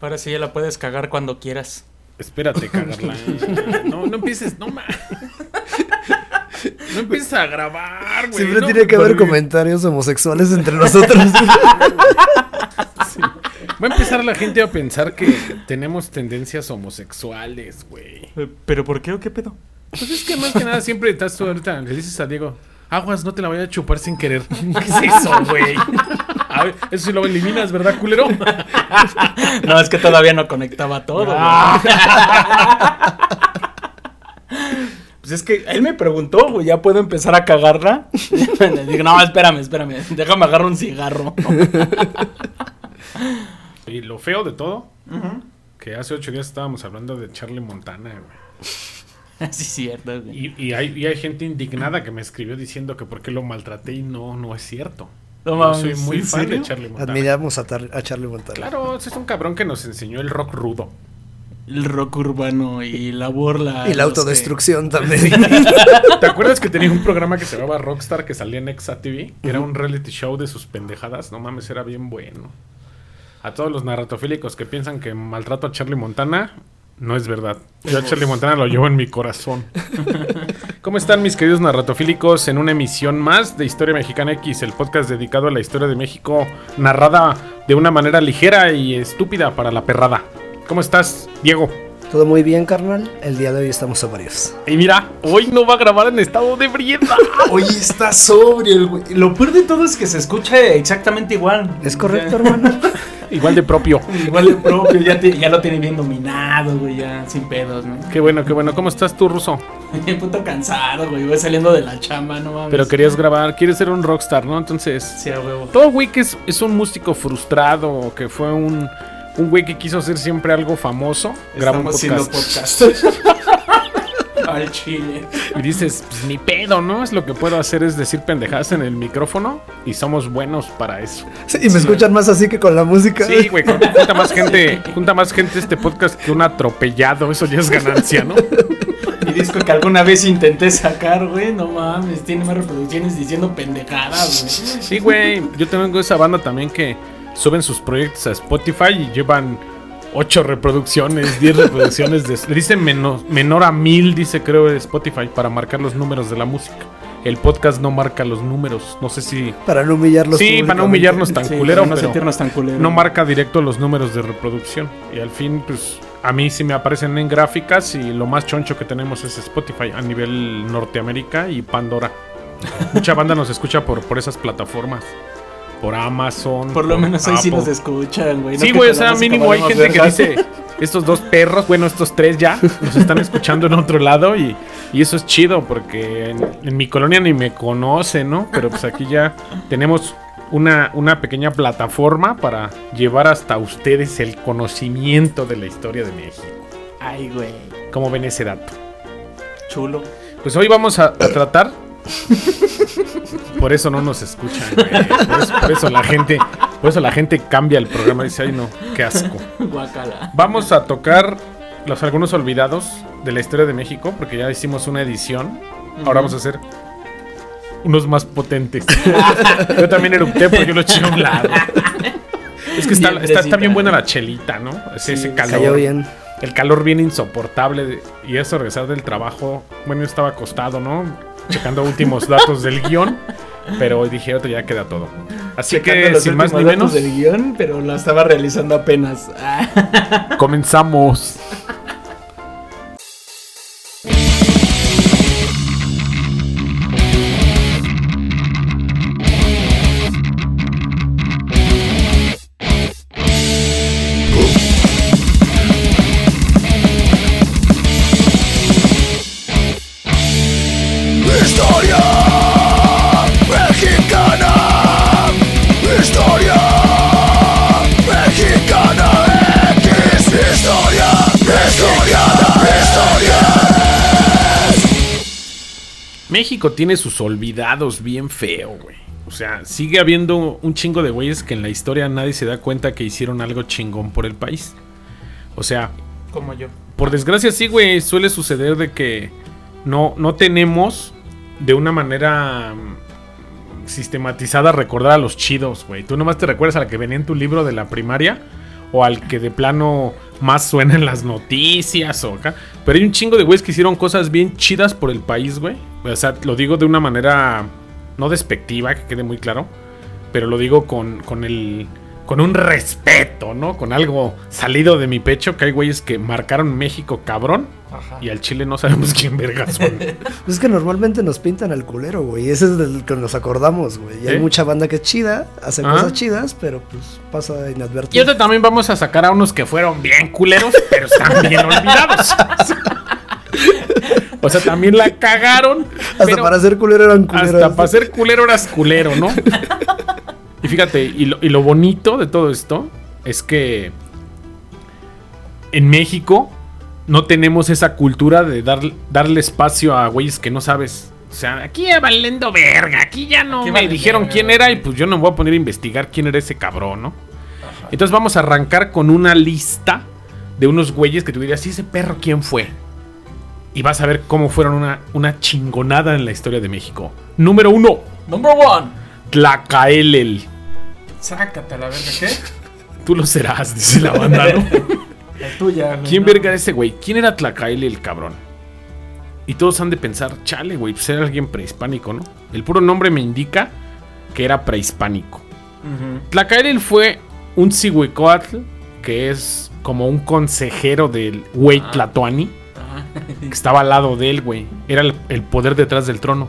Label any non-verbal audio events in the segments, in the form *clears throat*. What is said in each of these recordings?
Para si ya la puedes cagar cuando quieras. Espérate, *laughs* cagarla. No, no empieces, no más. No empieces a grabar, güey. Siempre no, tiene que haber comentarios homosexuales entre nosotros. *laughs* Va a empezar la gente a pensar que tenemos tendencias homosexuales, güey. Eh, ¿Pero por qué o qué pedo? Pues es que más que nada siempre estás tú ahorita, le dices a Diego, aguas, no te la voy a chupar sin querer. ¿Qué es eso, güey? A ver, eso sí lo eliminas, ¿verdad, culero? *laughs* No, es que todavía no conectaba todo. güey. *laughs* Pues es que él me preguntó, güey, ¿ya puedo empezar a cagarla? Le *laughs* digo, no, espérame, espérame, déjame agarrar un cigarro. Y lo feo de todo, que hace ocho días estábamos hablando de Charlie Montana, güey. sí, es cierto, güey. Y, y hay, y hay gente indignada que me escribió diciendo que por qué lo maltraté y no, no es cierto. No soy muy ¿en fan serio? de Charlie Montana. Admiramos a, Tar- a Charlie Montana. Claro, ese es un cabrón que nos enseñó el rock rudo. El rock urbano y la burla. Y la que- autodestrucción también. ¿Te acuerdas que tenía un programa que se llamaba Rockstar que salía en Exa TV? Que era un reality show de sus pendejadas. No mames, era bien bueno. A todos los narratofílicos que piensan que maltrato a Charlie Montana, no es verdad. Yo a Charlie Montana lo llevo en mi corazón. *laughs* ¿Cómo están mis queridos narratofílicos en una emisión más de Historia Mexicana X, el podcast dedicado a la historia de México, narrada de una manera ligera y estúpida para la perrada? ¿Cómo estás, Diego? Todo muy bien, carnal. El día de hoy estamos varios. Y mira, hoy no va a grabar en estado de ebriedad. *laughs* Oye, está sobrio el güey. Lo peor de todo es que se escucha exactamente igual. ¿Es correcto, hermano? *laughs* Igual de propio. Igual de propio, ya, te- ya lo tiene bien dominado, güey, ya sin pedos, ¿no? Qué bueno, qué bueno. ¿Cómo estás tú, Ruso? *laughs* Puto cansado, güey, voy saliendo de la chamba, no mames. Pero querías grabar, quieres ser un rockstar, ¿no? Entonces, Sí, a huevo. todo güey que es, es un músico frustrado, que fue un, un güey que quiso ser siempre algo famoso, graba un podcast. haciendo podcast. *laughs* Al chile. Y dices, pues ni pedo, ¿no? Es lo que puedo hacer es decir pendejadas en el micrófono y somos buenos para eso. Sí, y me escuchan más así que con la música. Sí, güey, con- junta más gente, junta más gente este podcast que un atropellado, eso ya es ganancia, ¿no? Mi disco que alguna vez intenté sacar, güey, no mames, tiene más reproducciones diciendo pendejadas, güey. Sí, güey. Yo tengo esa banda también que suben sus proyectos a Spotify y llevan 8 reproducciones, 10 reproducciones. De, *laughs* dice menos, menor a 1000, dice creo Spotify, para marcar los números de la música. El podcast no marca los números. No sé si. Para no humillarlos. Sí, para no humillarnos tan Sí, culero, para no sentirnos tan culero. no marca directo los números de reproducción. Y al fin, pues. A mí sí me aparecen en gráficas y lo más choncho que tenemos es Spotify a nivel Norteamérica y Pandora. Mucha banda nos escucha por, por esas plataformas. Por Amazon. Por lo menos ahí sí nos escuchan, güey. no Sí, güey, o sea, mínimo hay gente que dice, estos dos perros, bueno, estos tres ya, nos están escuchando en otro lado y, y eso es chido porque en, en mi colonia ni me conocen, ¿no? Pero pues aquí ya tenemos una, una pequeña plataforma para llevar hasta ustedes el conocimiento de la historia de México. Ay, güey. ¿Cómo ven ese dato? Chulo. Pues hoy vamos a, a tratar... Por eso no nos escuchan, güey. Por eso, por eso la gente, por eso la gente cambia el programa y dice, ay no, qué asco. Guacala. Vamos a tocar los algunos olvidados de la historia de México, porque ya hicimos una edición. Ahora vamos a hacer unos más potentes. yo también erupté, pero yo lo eché a un lado. Es que está, Bien está, está bien fresita. buena la chelita, ¿no? Ese, calor. Cayó bien. El calor bien insoportable. de- y eso, regresar del trabajo. Bueno, yo estaba acostado, ¿no? Checando últimos datos del guion. Pero dije, ahorita ya queda todo. Así Checando que, los sin más ni datos menos, del guion, pero lo estaba realizando apenas. *laughs* Comenzamos. México tiene sus olvidados bien feo, güey. O sea, sigue habiendo un chingo de güeyes que en la historia nadie se da cuenta que hicieron algo chingón por el país. O sea, Como yo. por desgracia sí, güey, suele suceder de que no, no tenemos de una manera mm, sistematizada recordar a los chidos, güey. Tú nomás te recuerdas a la que venía en tu libro de la primaria o al que de plano más suena en las noticias o acá. Pero hay un chingo de güeyes que hicieron cosas bien chidas por el país, güey. O sea, lo digo de una manera no despectiva, que quede muy claro, pero lo digo con, con el con un respeto, ¿no? Con algo salido de mi pecho, que hay güeyes que marcaron México cabrón y al Chile no sabemos quién vergas son. *laughs* Pues es que normalmente nos pintan al culero, güey. Ese es del que nos acordamos, güey. Y hay ¿Eh? mucha banda que es chida, hace Ah. cosas chidas, pero pues pasa Y inadvertido. ahorita también vamos a sacar a unos que fueron bien culeros, pero están bien olvidados. *laughs* O sea, también la cagaron. Hasta pero para ser culero eran culeros. Hasta para ser culero eras culero, ¿no? *laughs* Y fíjate, y lo, y lo bonito de todo esto es que en México no tenemos esa cultura de dar, darle espacio a güeyes que no sabes. O sea, aquí ya valiendo verga, aquí ya no Aquí me vale dijeron verga. quién era y pues yo no me voy a poner a investigar quién era ese cabrón, ¿no? Entonces vamos a arrancar con una lista de unos güeyes que tú dirías, ¿y ese perro quién fue? Y vas a ver cómo fueron una, una chingonada en la historia de México. Número uno, Number one. Tlacaelel. Sácate a la verga, ¿qué? *laughs* Tú lo serás, dice la banda, ¿no? *laughs* La tuya. güey, ¿Quién no. verga era ese güey? ¿Quién era Tlacaelel, cabrón? Y todos han de pensar, chale, güey, pues era alguien prehispánico, ¿no? El puro nombre me indica que era prehispánico. Ujú. Tlacaelel fue un Cihuicoatl que es como un consejero del güey Tlatoani, Ajá. que estaba al lado de él, güey. Era el, el poder detrás del trono.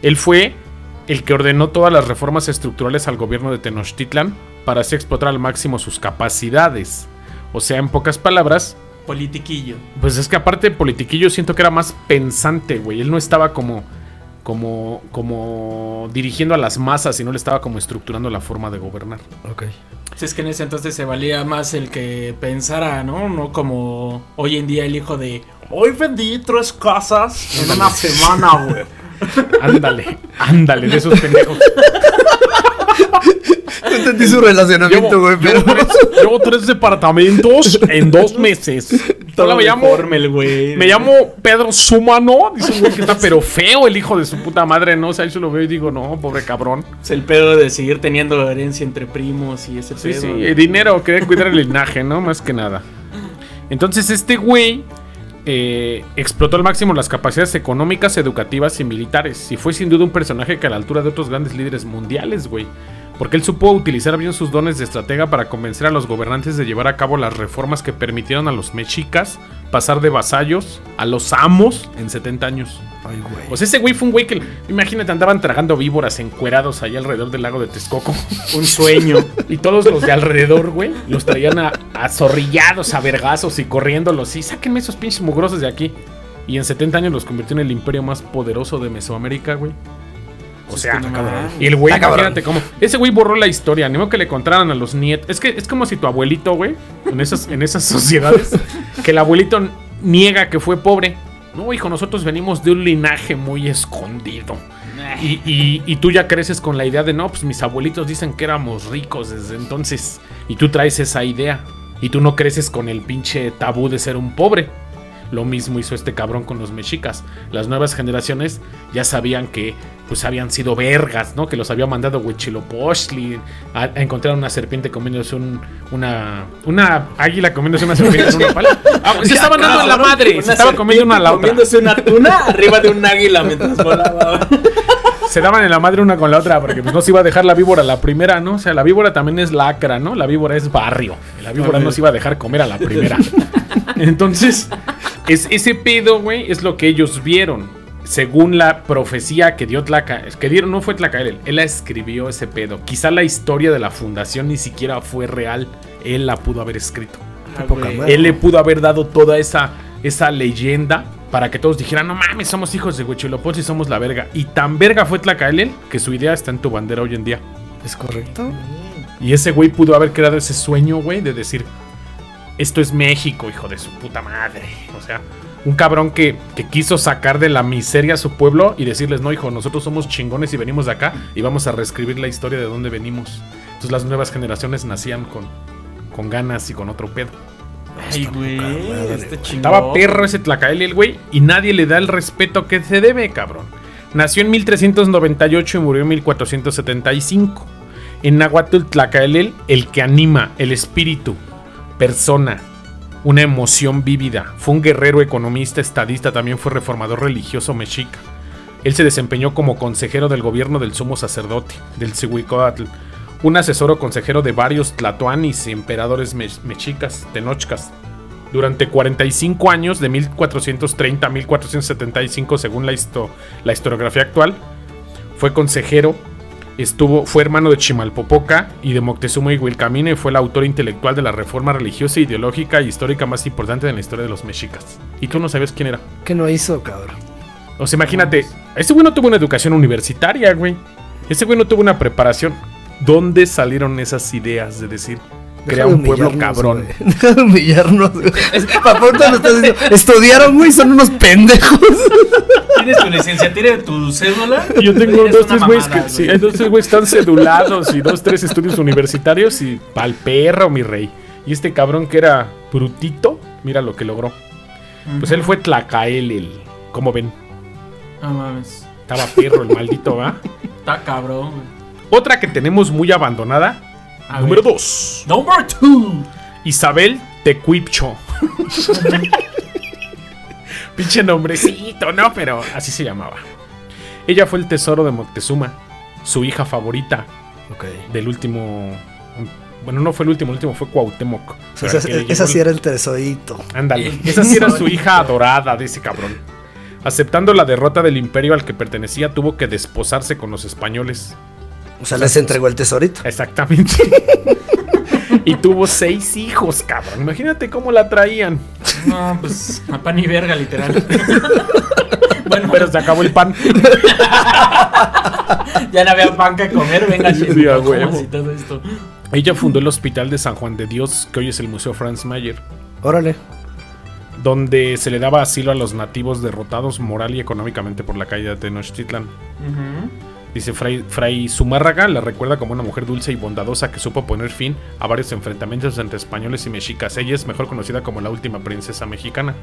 Él fue el que ordenó todas las reformas estructurales al gobierno de Tenochtitlan para así explotar al máximo sus capacidades. O sea, en pocas palabras, Politiquillo. pues es que aparte de politiquillo siento que era más pensante, güey. Él no estaba como como como dirigiendo a las masas, sino él estaba como estructurando la forma de gobernar. Ok. Si es que en ese entonces se valía más el que pensara, ¿no? No como hoy en día el hijo de. Hoy vendí tres casas en una semana, güey. *laughs* Ándale, ándale, de esos pendejos. No entendí su relacionamiento, güey, pero. llevo tres, llevo tres departamentos en dos meses. Hola, me llamo, güey. me llamo Pedro Sumano. Dice un güey que está pero feo el hijo de su puta madre, ¿no? O sea, yo lo veo y digo, no, pobre cabrón. Es el pedo de seguir teniendo herencia entre primos y ese Sí, pedo. sí, el dinero, querer cuidar el linaje, ¿no? Más que nada. Entonces, este güey eh, explotó al máximo las capacidades económicas, educativas y militares. Y fue sin duda un personaje que a la altura de otros grandes líderes mundiales, güey. Porque él supo utilizar bien sus dones de estratega para convencer a los gobernantes de llevar a cabo las reformas que permitieron a los mexicas pasar de vasallos a los amos en 70 años. Ay, güey. Pues ese güey fue un güey que, imagínate, andaban tragando víboras encuerados ahí alrededor del lago de Texcoco. *laughs* Un sueño. Y todos los de alrededor, güey, los traían a, a zorrillados, a vergazos y corriéndolos. Y sáquenme esos pinches mugrosos de aquí. Y en 70 años los convirtió en el imperio más poderoso de Mesoamérica, güey. O Es sea, que no y el güey, imagínate cómo. Ese güey borró la historia, ni modo que le contaran a los nietos. Es que es como si tu abuelito, güey, en esas, en esas *laughs* sociedades, que el abuelito niega que fue pobre. No, hijo, nosotros venimos de un linaje muy escondido. Y, y- y tú ya creces con la idea de, no, pues mis abuelitos dicen que éramos ricos desde entonces. Y tú traes esa idea. Y tú no creces con el pinche tabú de ser un pobre. Lo mismo hizo este cabrón con los mexicas. Las nuevas generaciones ya sabían que pues habían sido vergas, ¿no? Que los había mandado Huitzilopochtli a, a encontrar una serpiente comiéndose un, una una águila comiéndose una serpiente en una pala. Ah, se estaban dando la madre, se Una estaba comiendo una a la otra. Comiéndose una tuna arriba de un águila mientras volaba. Se daban en la madre una con la otra porque pues no se iba a dejar la víbora la primera, ¿no? O sea, la víbora también es lacra, ¿no? La víbora es barrio. La víbora no se iba a dejar comer a la primera. Entonces, es, ese pedo, güey, es lo que ellos vieron. Según la profecía que dio Tlaca, que dieron, no fue Tlacael, él la escribió ese pedo. Quizá la historia de la fundación ni siquiera fue real. Él la pudo haber escrito. Ah, poca güey. madre. Él le pudo haber dado toda esa, esa leyenda para que todos dijeran, no mames, somos hijos de Huichilopochtli y somos la verga. Y tan verga fue Tlacaelel que su idea está en tu bandera hoy en día. ¿Es correcto? Y ese güey pudo haber creado ese sueño, güey, de decir, esto es México, hijo de su puta madre. O sea, un cabrón que, que quiso sacar de la miseria a su pueblo y decirles, no, hijo, nosotros somos chingones y venimos de acá y vamos a reescribir la historia de dónde venimos. Entonces las nuevas generaciones nacían con, con ganas y con otro pedo. Ay, güey. Este. Estaba perro ese Tlacael el güey y nadie le da el respeto que se debe, cabrón. Nació en 1398 y murió en 1475. En Nahuatl Tlacaelel, el que anima, el espíritu, persona, una emoción vívida. Fue un guerrero, economista, estadista, también fue reformador religioso mexica. Él se desempeñó como consejero del gobierno del sumo sacerdote, del Cihuicóatl, un asesor o consejero de varios tlatoanis y emperadores me- mexicas, tenochcas. Durante 45 años, de 1430 a 1475, según la historiografía actual, fue consejero, estuvo, fue hermano de Chimalpopoca y de Moctezuma y Huilcamina y fue el autor intelectual de la reforma religiosa, ideológica y histórica más importante de la historia de los mexicas. Y tú no sabes quién era. ¿Qué no hizo, cabrón? O sea, imagínate, ese güey no tuvo una educación universitaria, güey. Ese güey no tuvo una preparación. ¿Dónde salieron esas ideas de decir, crea un pueblo cabrón? güey. *laughs* Deja de humillarnos, güey. Papá, ahorita lo estás diciendo. Estudiaron, güey, son unos pendejos. *laughs* ¿Tienes tu licenciatura de tu cédula? Yo tengo dos, tres güeyes que sí, dos, tres güeyes están *laughs* cedulados y dos, tres estudios universitarios y pa'l perro, mi rey. Y este cabrón que era brutito, mira lo que logró. Pues él fue Tlacaelel. ¿Cómo ven? No mames. Estaba perro el maldito, ¿va? Está cabrón, güey. Otra que tenemos muy abandonada. A número ver. 2. Number two. Isabel Tecuipcho. *laughs* Pinche nombrecito, ¿no? Pero así se llamaba. Ella fue el tesoro de Moctezuma, su hija favorita Ok. del último. Bueno, no fue el último, el último fue Cuauhtémoc. Esa, que le esa sí era el tesoito. Ándale. Esa sí era su tesorito. hija adorada de ese cabrón. Aceptando la derrota del imperio al que pertenecía, tuvo que desposarse con los españoles. O sea, les entregó el tesorito. Exactamente. *laughs* y tuvo seis hijos, cabrón. Imagínate cómo la traían. No, pues a pan y verga, literal. *laughs* bueno, Pero se acabó el pan. *laughs* ya no había pan que comer, venga, Sí, a ¿cómo huevo. así todo esto? Ella fundó el Hospital de San Juan de Dios, que hoy es el Museo Franz Mayer, Órale. donde se le daba asilo a los nativos derrotados moral y económicamente por la caída de Tenochtitlan. Ujú. Dice Fray, Fray Zumárraga, la recuerda como una mujer dulce y bondadosa que supo poner fin a varios enfrentamientos entre españoles y mexicas. Ella es mejor conocida como la última princesa mexicana.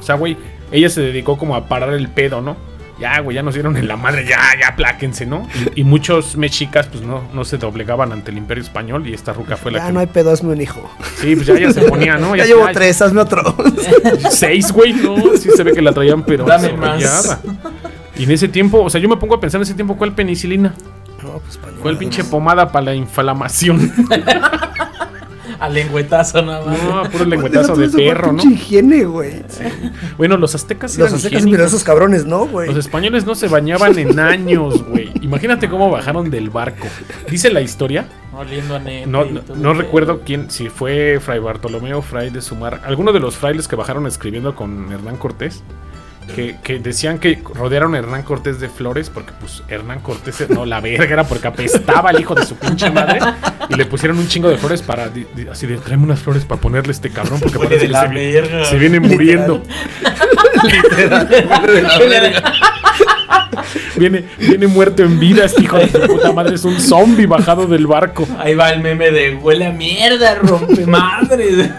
O sea, güey, ella se dedicó como a parar el pedo, ¿no? Ya, güey, ya nos dieron en la madre, ya, ya, apláquense, ¿no? Y, y muchos mexicas, pues no, no se doblegaban ante el imperio español y esta ruca fue la Ya que... no hay pedo, hazme un hijo. Sí, pues ya, ya se ponía, ¿no? *laughs* Ya, llevo tres, hazme otro. *laughs* Seis, güey, no, sí se ve que la traían, pero Dame más. Y en ese tiempo, o sea, yo me pongo a pensar en ese tiempo, ¿cuál penicilina? No, pues pa' ni Fue el madres. pinche pomada para la inflamación. *laughs* Al lengüetazo nada más. No, puro lengüetazo de perro, ¿no? pinche higiene, güey. Bueno, los aztecas Los eran aztecas, pero esos cabrones no, güey. Los españoles no se bañaban en años, güey. Imagínate cómo bajaron del barco. Dice la historia, Oliendo a nepe no, no, recuerdo quién, si fue Fray Bartolomé o Fray de Sumar, alguno de los frailes que bajaron escribiendo con Hernán Cortés, que, que decían que rodearon a Hernán Cortés de flores, porque pues Hernán Cortés, no, la verga era porque apestaba al hijo de su pinche madre, y le pusieron un chingo de flores para, di- di- así de, tráeme unas flores para ponerle a este cabrón, porque parece de que la se, verga. se viene muriendo. *laughs* Viene, viene muerto en vida, este hijo de su puta madre, es un zombie bajado del barco. Ahí va el meme de huele a mierda, rompe madre.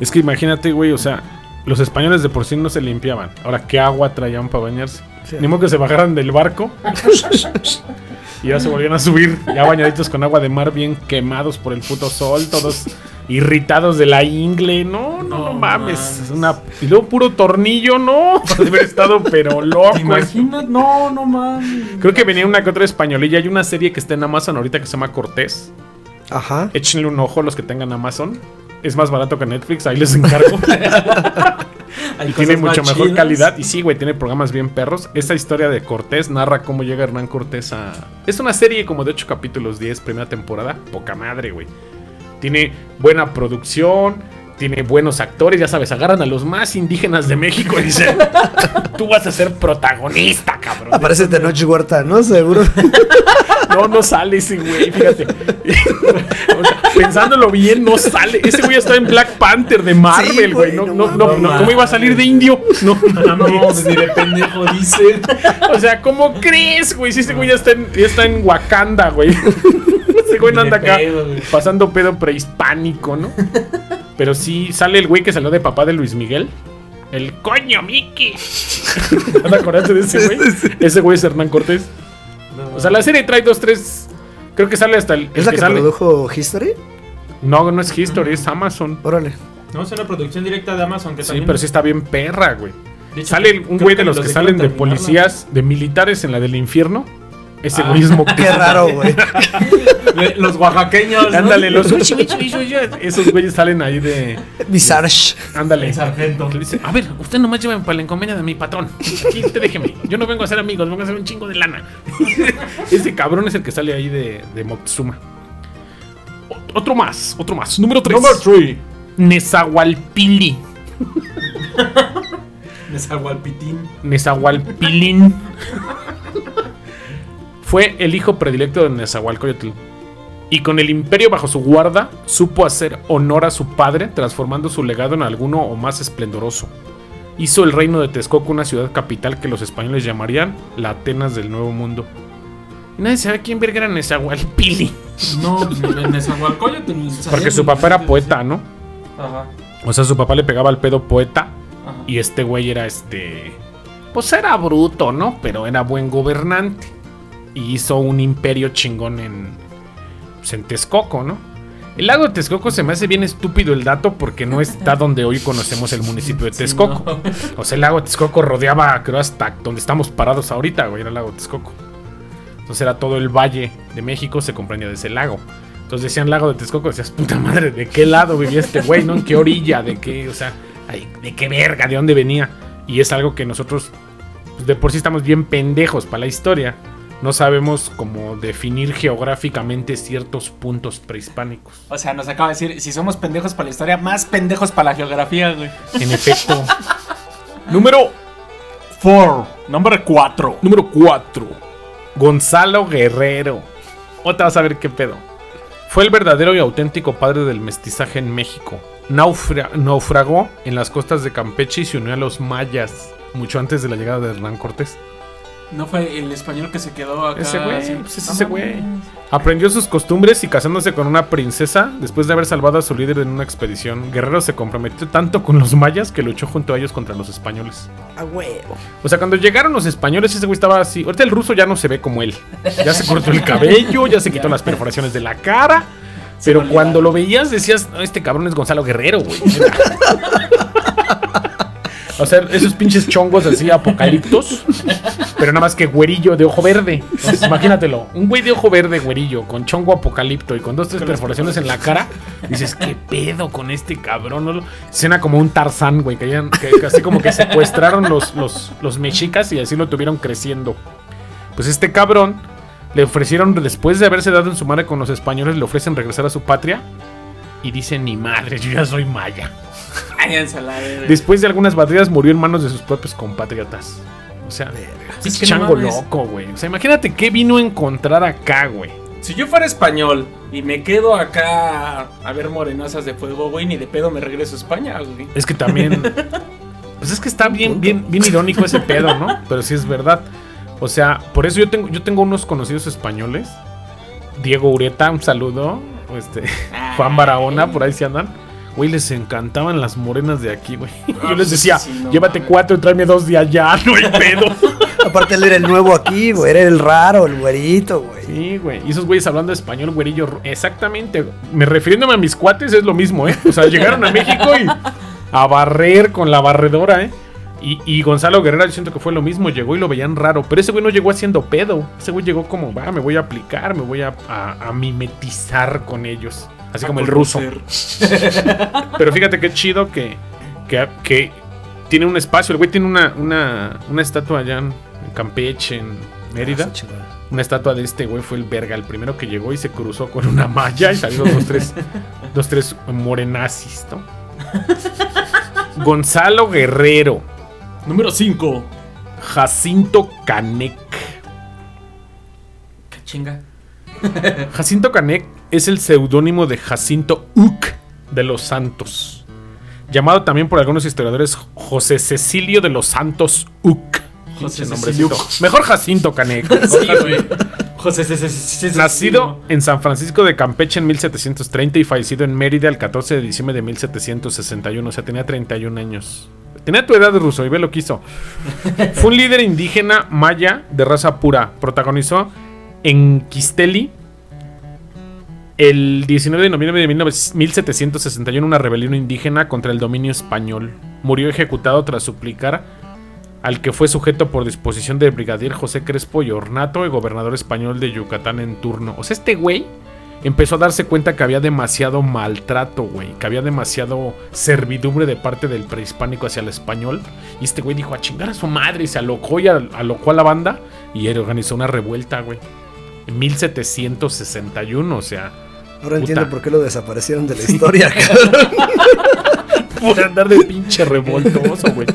Es que imagínate, güey, o sea, los españoles de por sí no se limpiaban. Ahora, ¿qué agua traían para bañarse? Sí. Ni modo que se bajaran del barco. *laughs* y ya se volvían a subir, ya bañaditos con agua de mar, bien quemados por el puto sol, todos irritados de la ingle. No, no, no, No mames. mames. Es una, y luego puro tornillo, no. *laughs* Por haber estado, pero loco. ¿Te imaginas? No, no mames. Creo que venía una que otra españolilla. Hay una serie que está en Amazon ahorita que se llama Cortés. Ajá. Échenle un ojo los que tengan Amazon. Es más barato que Netflix, ahí les encargo. *laughs* Y tiene mucho mejor chidas. calidad. Y sí, güey, tiene programas bien perros. Esta historia de Cortés narra cómo llega Hernán Cortés a. Es una serie como de 8 capítulos, 10, primera temporada. Poca madre, güey. Tiene buena producción. Tiene buenos actores, ya sabes, agarran a los más indígenas de México y dicen: Tú vas a ser protagonista, cabrón. Aparece Tenoch Huerta, ¿no? Seguro. *laughs* No, no sale ese güey, fíjate. *laughs* Pensándolo bien, no sale. Ese güey está en Black Panther de Marvel, Sí, güey. no, no no, no, ¿Cómo iba a salir de indio? No, No, mames. pues ni de pendejo dice. O sea, ¿cómo crees, güey? Si ese güey ya está en, ya está en Wakanda, güey. Ese güey no anda acá pedo, pasando pedo prehispánico, ¿no? Pero sí sale el güey que salió de papá de Luis Miguel. El coño, Mickey. *laughs* ¿No te acordaste de ese güey? Ese güey es Hernán Cortés. O sea, la serie trae dos, tres Creo que sale hasta el. el ¿Es la que, sale- produjo History? No, no es History, es Amazon. Órale. No, es una producción directa de Amazon que Sí, también- pero sí está bien perra, güey. hecho, Sale un güey de los lo que salen de policías, de militares en la del infierno. Ese Ah. güey es Qué raro, güey. *laughs* Los oaxaqueños. ¿no? Ándale, los. Esos güeyes salen ahí de. Visage. Ándale. El sargento. Le dice, a ver, usted nomás lleva para la encomienda de mi patrón. Aquí usted déjeme. Yo no vengo a ser amigos, vengo a hacer un chingo de lana. *laughs* Ese cabrón es el que sale ahí de, de Moctezuma. O- Otro más, otro más. Número 3. Number three. Nezahualpili. *laughs* Nezahualpitín. Nezahualpilín. Fue el hijo predilecto de Nezahualcóyotl. Y con el imperio bajo su guarda, supo hacer honor a su padre, transformando su legado en alguno o más esplendoroso. Hizo el reino de Texcoco una ciudad capital que los españoles llamarían la Atenas del Nuevo Mundo. Y nadie sabe quién verga era Nezahualpili. No, en Nezahualcóyotl. Porque su papá era poeta, ¿no? Ajá. O sea, su papá le pegaba al pedo poeta Ajá. Y este güey era este. Pues era bruto, ¿no? Pero era buen gobernante. Y hizo un imperio chingón en. Pues en Texcoco, ¿no? El lago de Texcoco se me hace bien estúpido el dato porque no está *laughs* donde hoy conocemos el municipio de Texcoco. no. O sea, el lago de Texcoco rodeaba, creo, hasta donde estamos parados ahorita, güey, era el lago de Texcoco. Entonces era todo el valle de México, se comprendía de ese lago. Entonces decían lago de Texcoco, decías, puta madre, ¿de qué lado vivía este güey, no? ¿En qué orilla? ¿De qué? O sea, ay, ¿de qué verga? ¿De dónde venía? Y es algo que nosotros, pues, de por sí estamos bien pendejos para la historia. No sabemos cómo definir geográficamente ciertos puntos prehispánicos. O sea, nos acaba de decir, si somos pendejos para la historia, más pendejos para la geografía, güey. En efecto. *laughs* Número Four. Número 4. Número 4. Gonzalo Guerrero. Otra vas a ver qué pedo. Fue el verdadero y auténtico padre del mestizaje en México. Naufra- naufragó en las costas de Campeche y se unió a los mayas mucho antes de la llegada de Hernán Cortés. No fue el español que se quedó acá. Ese güey, así? pues es ese güey. Aprendió sus costumbres y casándose con una princesa después de haber salvado a su líder en una expedición. Guerrero se comprometió tanto con los mayas que luchó junto a ellos contra los españoles. A huevo. O sea, cuando llegaron los españoles, ese güey estaba así. Ahorita el ruso ya no se ve como él. Ya se cortó el cabello, ya se quitó las perforaciones de la cara. Pero cuando lo veías, decías, "No, este cabrón es Gonzalo Guerrero, güey. *laughs* O sea, esos pinches chongos así apocaliptos. Pero nada más que güerillo de ojo verde. Entonces, imagínatelo. Un güey de ojo verde, güerillo, con chongo apocalipto y con dos, tres perforaciones en la cara. Dices, ¿qué pedo con este cabrón? No Suena como un Tarzán, güey. Que, hayan- que- que así como que secuestraron los, los, los mexicas y así lo tuvieron creciendo. Pues este cabrón le ofrecieron, después de haberse dado en su madre con los españoles, le ofrecen regresar a su patria. Y dice, ni madre, yo ya soy maya. Después de algunas batallas murió en manos de sus propios compatriotas. O sea, Es es que chango loco, güey. O sea, imagínate qué vino a encontrar acá, güey. Si yo fuera español y me quedo acá a ver morenazas de fuego, güey, ni de pedo me regreso a España, güey. Es que también. *laughs* Pues es que está bien, bien, bien irónico ese pedo, ¿no? Pero sí es verdad. O sea, por eso yo tengo, yo tengo unos conocidos españoles. Diego Ureta, un saludo. Este, Juan Barahona, por ahí se andan. Güey, les encantaban las morenas de aquí, güey. *laughs* Yo les decía, sí, no llévate cuatro y tráeme dos de allá, *laughs* no hay pedo. *laughs* Aparte, él era el nuevo aquí, güey. Era el raro, el güerito, güey. Sí, güey. Y esos güeyes hablando español, güerillo. Exactamente. Me refiriéndome a mis cuates es lo mismo, ¿eh? O sea, llegaron a México y a barrer con la barredora, ¿eh? Y, y Gonzalo Guerrero, yo siento que fue lo mismo. Llegó y lo veían raro. Pero ese güey no llegó haciendo pedo. Ese güey llegó como, va, me voy a aplicar, me voy a, a- a mimetizar con ellos. Así como el ruso. *laughs* Pero fíjate qué chido que, que, que tiene un espacio. El güey tiene una, una, una estatua allá en Campeche, en Mérida. Ah. Una estatua de este güey fue el verga, el primero que llegó y se cruzó con una malla y salieron dos, tres, *laughs* dos, tres morenazis, ¿no? Gonzalo Guerrero, Número 5. Jacinto Canec. ¿Qué chinga? Jacinto Canec es el seudónimo de Jacinto Uc de los Santos. Llamado también por algunos historiadores José Cecilio de los Santos Uc. José Cecilio. Mejor Jacinto Canec. *laughs* Sí, güey. José, sí, *laughs* Nacido en San Francisco de Campeche en 1730 y fallecido en Mérida el 14 de diciembre de 1761. O sea, tenía 31 años. Tenía tu edad ruso y ve lo que hizo. Fue un líder indígena maya de raza pura. Protagonizó en Quisteli El 19 de noviembre de 19- 1761, una rebelión indígena contra el dominio español. Murió ejecutado tras suplicar al que fue sujeto por disposición del brigadier José Crespo y Ornato, el gobernador español de Yucatán en turno. O sea, este güey empezó a darse cuenta que había demasiado maltrato, güey. Que había demasiado servidumbre de parte del prehispánico hacia el español. Y este güey dijo a chingar a su madre y se alocó y al- alocó a la banda y organizó una revuelta, güey. En 1761, o sea, Ahora Puta. entiendo por qué lo desaparecieron de la *laughs* historia, cabrón. *laughs* por andar de pinche revoltoso, güey.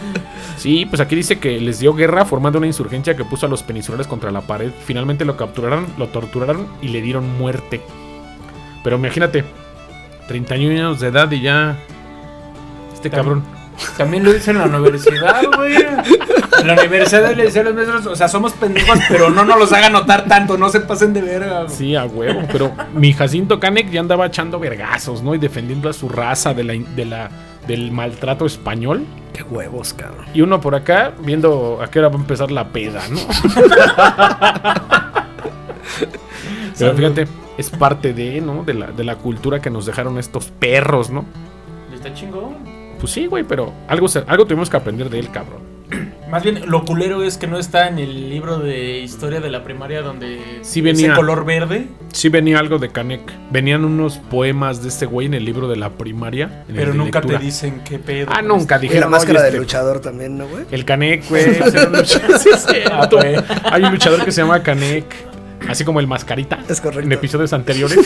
Sí, pues aquí dice que les dio guerra formando una insurgencia que puso a los peninsulares contra la pared. Finalmente lo capturaron, lo torturaron y le dieron muerte. Pero imagínate, 31 años de edad y ya. Este cabrón. También lo dice en la universidad, güey. En la universidad le decían a los maestros, o sea, somos pendejos, pero no nos los hagan notar tanto, no se pasen de verga. güey. Sí, a huevo. Pero mi Jacinto Canek ya andaba echando vergazos, ¿no? Y defendiendo a su raza de la, de la, del maltrato español. Qué huevos, cabrón. Y uno por acá viendo a qué hora va a empezar la peda, ¿no? *laughs* Pero fíjate, es parte de, ¿no? De la, de la cultura que nos dejaron estos perros, ¿no? Está chingón. Pues sí, güey, pero algo, algo tuvimos que aprender de él, cabrón. *clears throat* Más bien, lo culero es que no está en el libro de historia de la primaria donde Sí venía. ese color verde, Sí venía algo de Canek. Venían unos poemas de este güey en el libro de la primaria. en pero nunca lectura. te dicen qué pedo. Ah, nunca esto. Y la dijeron. máscara "Oye, de este- luchador también, ¿no, güey? El Canek, *laughs* cierto. Ah, güey. Hay un luchador que se llama Canek. Así como el Mascarita. Es correcto. En episodios anteriores.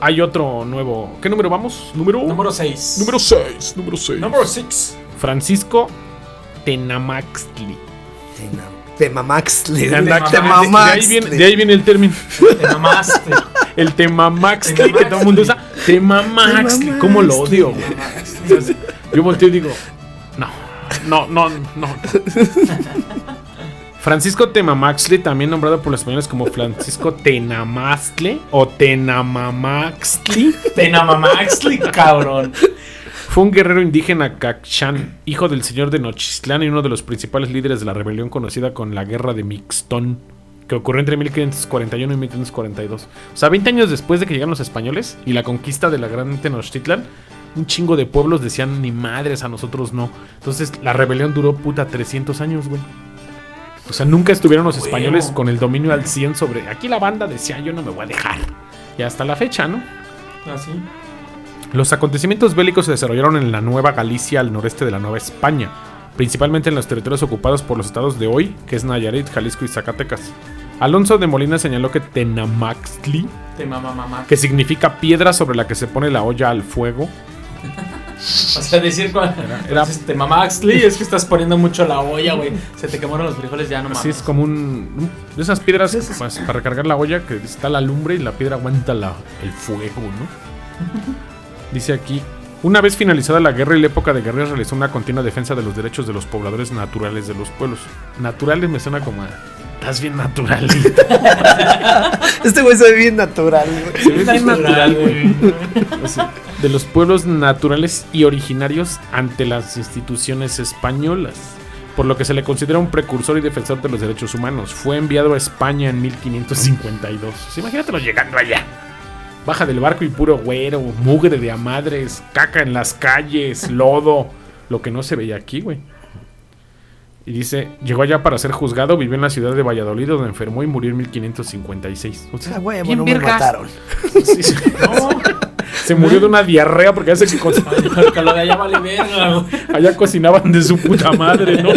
Hay otro nuevo. ¿Qué número vamos? Número. Número 6. Número 6. Número 6. Número 6. Francisco Tenamaxtli. Te mamaxle. Anda, Te de- de, ahí viene, de ahí viene el término. Te mamaste. *laughs* El Temamaxtli Temamaxtli. que todo el mundo usa. Temamaxtli. ¿Cómo lo odio? Yo volteo y digo, no, no, no, no. *laughs* Francisco Temamaxtle, también nombrado por los españoles como Francisco *laughs* Tenamastle o Tenamamaxtli, *laughs* Tenamamaxli, cabrón. fue un guerrero indígena Caxán, hijo del señor de Nochistlán y uno de los principales líderes de la rebelión conocida con la Guerra de Mixtón, que ocurrió entre 1541 y 1542. O sea, 20 años después de que llegaron los españoles y la conquista de la gran Tenochtitlan, un chingo de pueblos decían ni madres, a nosotros no. Entonces la rebelión duró puta 300 años, güey. O sea, nunca estuvieron los españoles con el dominio al 100 sobre... Aquí la banda decía, yo no me voy a dejar. Y hasta la fecha, ¿no? Así. Los acontecimientos bélicos se desarrollaron en la Nueva Galicia al noreste de la Nueva España, principalmente en los territorios ocupados por los estados de hoy, que es Nayarit, Jalisco y Zacatecas. Alonso de Molina señaló que Tenamaxtli, que significa piedra sobre la que se pone la olla al fuego, *laughs* O sea, decir cuando era- dices, te mamaxli es que estás poniendo mucho la olla, güey. Se te quemaron los frijoles, ya no mames. así es como un, de esas piedras pues, para recargar la olla que está la lumbre y la piedra aguanta la- el fuego, ¿no? *laughs* Dice aquí, una vez finalizada la guerra y la época de guerra realizó una continua defensa de los derechos de los pobladores naturales de los pueblos. Naturales me suena como a, estás bien naturalito. *laughs* Este güey se ve bien natural, güey. Se ve bien natural, güey. O sea, de los pueblos naturales y originarios ante las instituciones españolas, por lo que se le considera un precursor y defensor de los derechos humanos. Fue enviado a España en 1552. O sea, imagínatelo llegando allá. Baja del barco y puro güero, mugre de amadres, caca en las calles, lodo, lo que no se veía aquí, güey. Y dice, llegó allá para ser juzgado, vivió en la ciudad de Valladolid, donde enfermó y murió en 1556. O sea, Ah, bien no me mataron. *laughs* Sí, sí. Se murió de una diarrea porque hace que *laughs* lo de allá vale verga, güey. allá cocinaban de su puta madre, ¿no?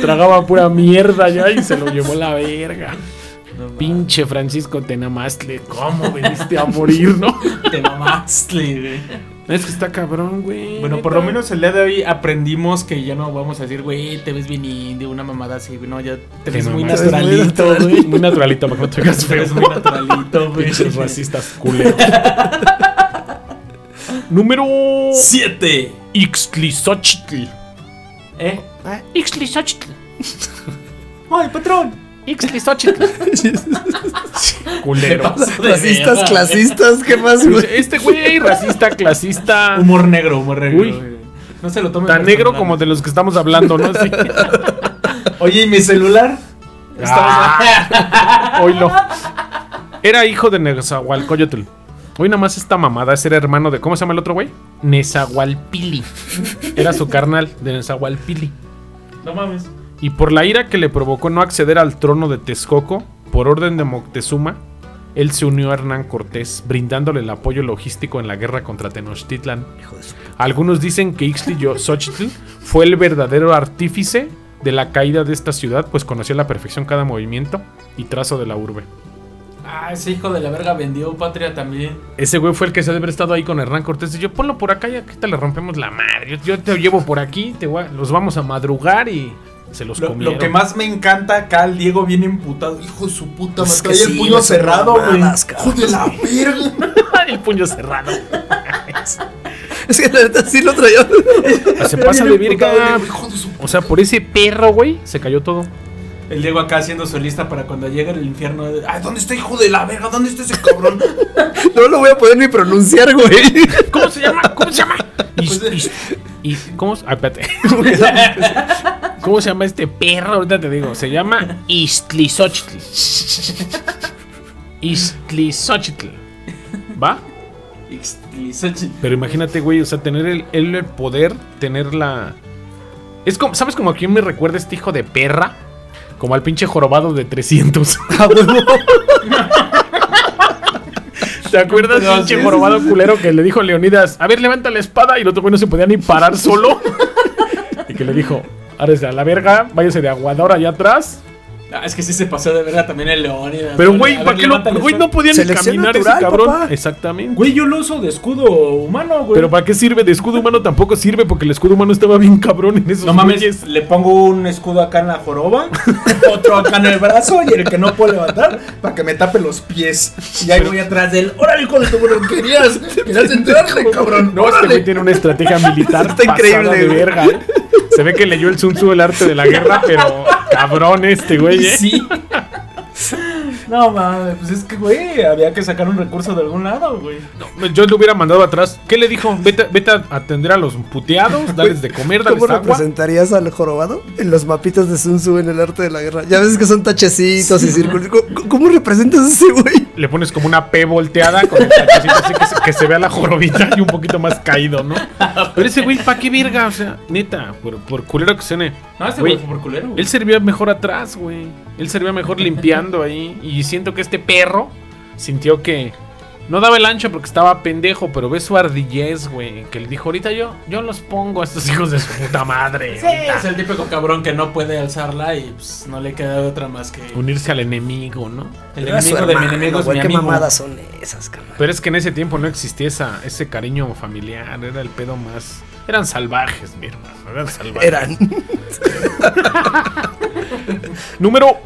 Tragaba pura mierda ya y se lo llevó la verga. Pinche Francisco Tenamastle, ¿cómo veniste a morir, no? Te mamaxli, güey. Es que está cabrón, güey. Bueno, por lo menos el día de hoy aprendimos que ya no vamos a decir, güey, te ves bien indio, una mamada así, güey. No, ya te ves muy naturalito, güey. Muy naturalito, para que no te hagas feo. muy naturalito, *laughs* güey. Pinches racistas culeros. *laughs* Número Siete. Ixtlisochtli. ¿Eh? Ixtlisochtli. ¡Ay, patrón! Ixtlisochtli. *laughs* Culero. Paso de Racistas, clasistas, ¿qué más, güey? Este güey, racista, clasista. Humor negro, humor negro. Uy. güey. No se lo tomen Tan negro como de los que estamos hablando, ¿no? Sí. *laughs* Oye, ¿y mi celular? Ah, *laughs* oílo. Era hijo de Nezahualcóyotl. Hoy nada más esta mamada es ser hermano de. ¿Cómo se llama el otro güey? Nezahualpili. Era su carnal de Nezahualpili. No mames. Y por la ira que le provocó no acceder al trono de Texcoco, por orden de Moctezuma, él se unió a Hernán Cortés, brindándole el apoyo logístico en la guerra contra Tenochtitlan. Algunos dicen que Ixtli-Xochitl fue el verdadero artífice de la caída de esta ciudad, pues conocía a la perfección cada movimiento y trazo de la urbe. Ah, ese hijo de la verga vendió patria también. Ese güey fue el que se debe haber estado ahí con Hernán Cortés. Y yo, ponlo por acá y aquí te le rompemos la madre. Yo, yo te llevo por aquí, te voy a- los vamos a madrugar y se los Lo, comieron. lo que más me encanta acá, el Diego viene emputado. Hijo de su puta, me Es que trae el sí, puño cerrado, güey. mamadas, Hijo de la verga. *laughs* el puño cerrado. *laughs* Es que la neta sí lo traía. Se pasa de su- O sea, por ese perro, güey, se cayó todo. El Diego acá haciendo su lista para cuando llegue el infierno. Ay, ¿dónde está hijo de la verga? ¿Dónde está ese cabrón? *laughs* No lo voy a poder ni pronunciar, güey. ¿Cómo se llama? ¿Cómo se llama? Pues, y, ¿Cómo? se- ah, espérate. *laughs* ¿Cómo se llama este perro? Ahorita te digo. Se llama Istlizochitl. Istlizochitl. ¿Va? Pero imagínate, güey, o sea, tener el, el, el poder, tener la. Es como, ¿sabes como a quién me recuerda este hijo de perra? Como al pinche jorobado de 300. *laughs* ¿Te acuerdas, No, pinche jorobado culero que le dijo a Leonidas, a ver, levanta la espada? Y el otro güey no se podía ni parar solo. *laughs* y que le dijo, árese a la verga, váyase de aguador allá atrás. Ah, es que sí se pasó de verga también el león. y- Pero, a güey, ¿para qué lo.? Güey, no podía ni caminar natural, ese cabrón. papá. Exactamente. Güey, yo lo uso de escudo humano, güey. Pero ¿para qué sirve? De escudo humano tampoco sirve porque el escudo humano estaba bien cabrón en esos No mames, güeyes. le pongo un escudo acá en la joroba, *laughs* otro acá en el brazo y el que no puedo levantar para que me tape los pies. Y ahí voy atrás de él. ¡Órale, hijo de tu madre! Querías, querías *laughs* entrarle, cabrón. No, este ¡Órale! güey tiene una estrategia *laughs* militar Está increíble, de verga. ¿eh? Se ve que leyó el Sun Tzu, el arte de la guerra, pero cabrón este güey, ¿eh? Sí. *laughs* No mames, pues es que, güey, había que sacar un recurso de algún lado, güey. Yo le hubiera mandado atrás. ¿Qué le dijo? Vete, vete a atender a los puteados, darles de comer, darles ¿Cómo agua. representarías al jorobado en los mapitas de Sun Tzu en el arte de la guerra? Ya ves que son tachecitos y círculos. ¿Cómo, cómo representas a ese güey? Le pones como una P volteada con el tachecito así que se, que se vea la jorobita y un poquito más caído, ¿no? Pero ese güey, ¿pa' qué verga? O sea, neta, por, por culero que suene. No, Güey, güey fue por culero, güey. Él servía mejor atrás, güey. Él servía mejor limpiando ahí. Y siento que este perro sintió que no daba el ancho porque estaba pendejo, pero ve su ardillez, güey. Que le dijo, ahorita yo, yo los pongo a estos *laughs* hijos de su puta madre. Sí, ahorita". es el típico cabrón que no puede alzarla y pues no le queda otra más que Unirse al enemigo, ¿no? el enemigo de mi enemigo es güey, mi ¿Qué amigo. mamadas son esas, cabrón? Pero es que en ese tiempo no existía esa, ese cariño familiar. Era el pedo más. Eran salvajes, mi hermano. Eran salvajes. Eran. *laughs* Número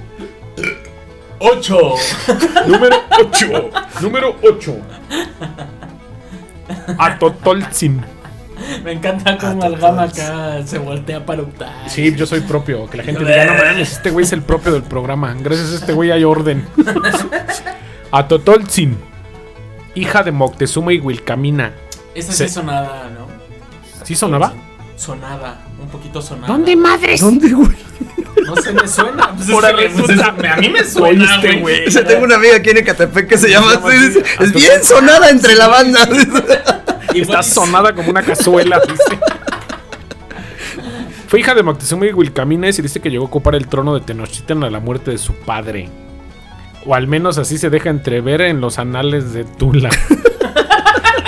8. Número 8. Número 8. Atotolzin. Me encanta cómo el gama acá se voltea para optar. Sí, yo soy propio. Que la gente diga, no mames, este güey es el propio del programa. Gracias a este güey hay orden. Atotolzin. Hija de Moctezuma y Wilcamina. Esa Se- sí sonada, ¿no? ¿Sí sonaba? Sonada, un poquito sonada. ¿Dónde madres? ¿Dónde, güey? No sé, me suena. Pues es que, pues, resulta- es- a mí me suena, Oíste, güey. güey. O sea, tengo una amiga aquí en Ecatepec que se llama así. dice, Es bien sonada entre la banda. *laughs* Y Está bueno, sonada como una cazuela, dice. Fue hija de Moctezuma y Wilcamina y se dice que llegó a ocupar el trono de Tenochtitlan a la muerte de su padre. O al menos así se deja entrever en los anales de Tula.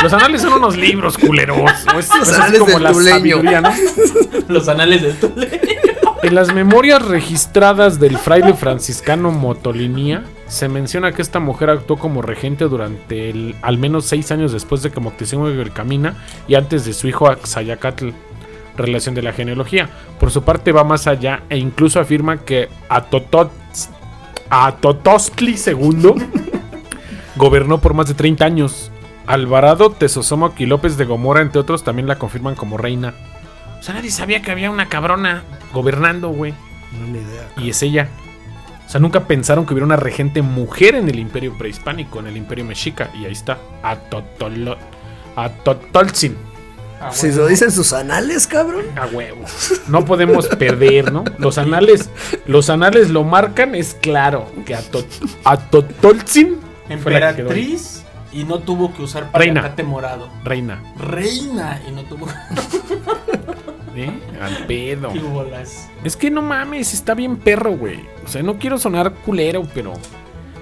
Los anales son unos libros culeros. *laughs* o es- Los anales como del la tuleño. ¿no? *laughs* Los anales del Tule. En las memorias registradas del fraile franciscano Motolinía, se menciona que esta mujer actuó como regente durante el, al menos seis años después de que Moctezuma Camina y antes de su hijo Axayacatl, relación de la genealogía. Por su parte va más allá e incluso afirma que Atotot, Atotostli II gobernó por más de 30 años. Alvarado, Tesosomoc y López de Gomora, entre otros, también la confirman como reina. O sea, nadie sabía que había una cabrona gobernando, güey. No, ni idea. Y es ella. O sea, nunca pensaron que hubiera una regente mujer en el imperio prehispánico, en el imperio mexica. Y ahí está. Atotolo- Atotolzin. Si lo dicen sus anales, cabrón. A huevo. No podemos perder, ¿no? Los anales, los anales lo marcan, es claro que Atot- Atotolzin Fue la que quedó ahí. Emperatriz y no tuvo que usar Reina. palacate morado. Reina. Reina y no tuvo *laughs* ¿Eh? Al pedo. bolas. Es que no mames, está bien perro, güey. O sea, no quiero sonar culero, pero.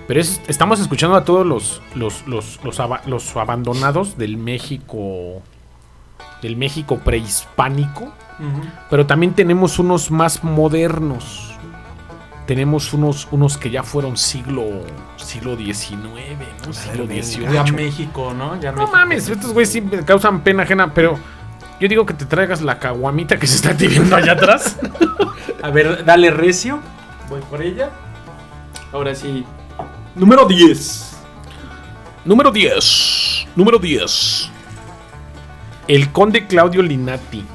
Pero es- estamos escuchando a todos los, los, los, los, aba- los abandonados del México. Del México prehispánico. Pero también tenemos unos más modernos. Tenemos unos, unos que ya fueron siglo siglo XIX, ¿no? Siglo. XVIII. Ya México, ¿no? Ya No México. mames, estos güeyes sí me causan pena ajena, pero yo digo que te traigas la caguamita que se está tirando allá atrás. *laughs* A ver, dale recio. Voy por ella. Ahora sí. Número 10. Número 10. Número 10. El conde Claudio Linati. *laughs*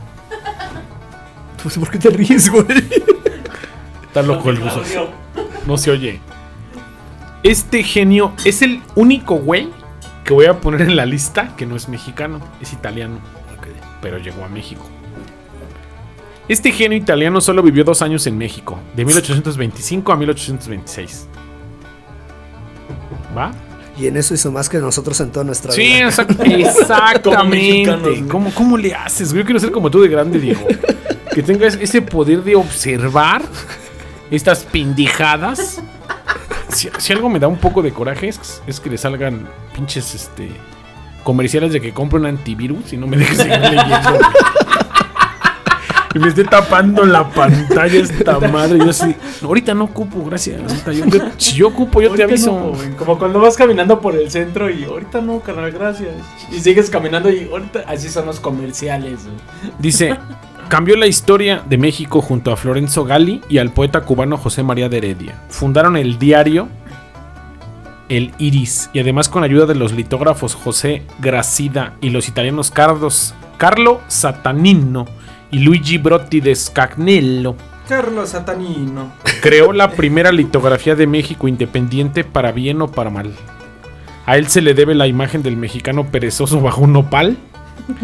Pues, ¿Por qué te ríes, güey? Está loco el buzo. No se oye. Este genio es el único güey que voy a poner en la lista que no es mexicano, es italiano. Pero llegó a México. Este genio italiano solo vivió dos años en México, de 1825 a 1826. ¿Va? Y en eso hizo más que nosotros en toda nuestra Sí, vida. *laughs* Como exactamente. ¿Cómo, ¿Cómo le haces? Yo quiero ser como tú de grande, Diego. Que tengas ese poder de observar estas pendejadas. *laughs* Si, si algo me da un poco de coraje es, es que le salgan pinches este comerciales de que compro un antivirus y no me dejes seguir leyendo. Y me esté tapando la pantalla esta madre. y Yo así, "No, ahorita no ocupo, gracias. ahorita yo- yo- si yo ocupo, yo te aviso. no. Como cuando vas caminando por el centro y ahorita no, carnal, gracias. Y sigues caminando y ahorita así son los comerciales. güey. Dice, cambió la historia de México junto a Florenzo Gali y al poeta cubano José María de Heredia. Fundaron el diario El Iris y además con ayuda de los litógrafos José Gracida y los italianos Carlos, Carlo Satanino y Luigi Brotti de Scagnello. Carlos Satanino. Creó la primera litografía de México independiente para bien o para mal. A él se le debe la imagen del mexicano perezoso bajo un nopal,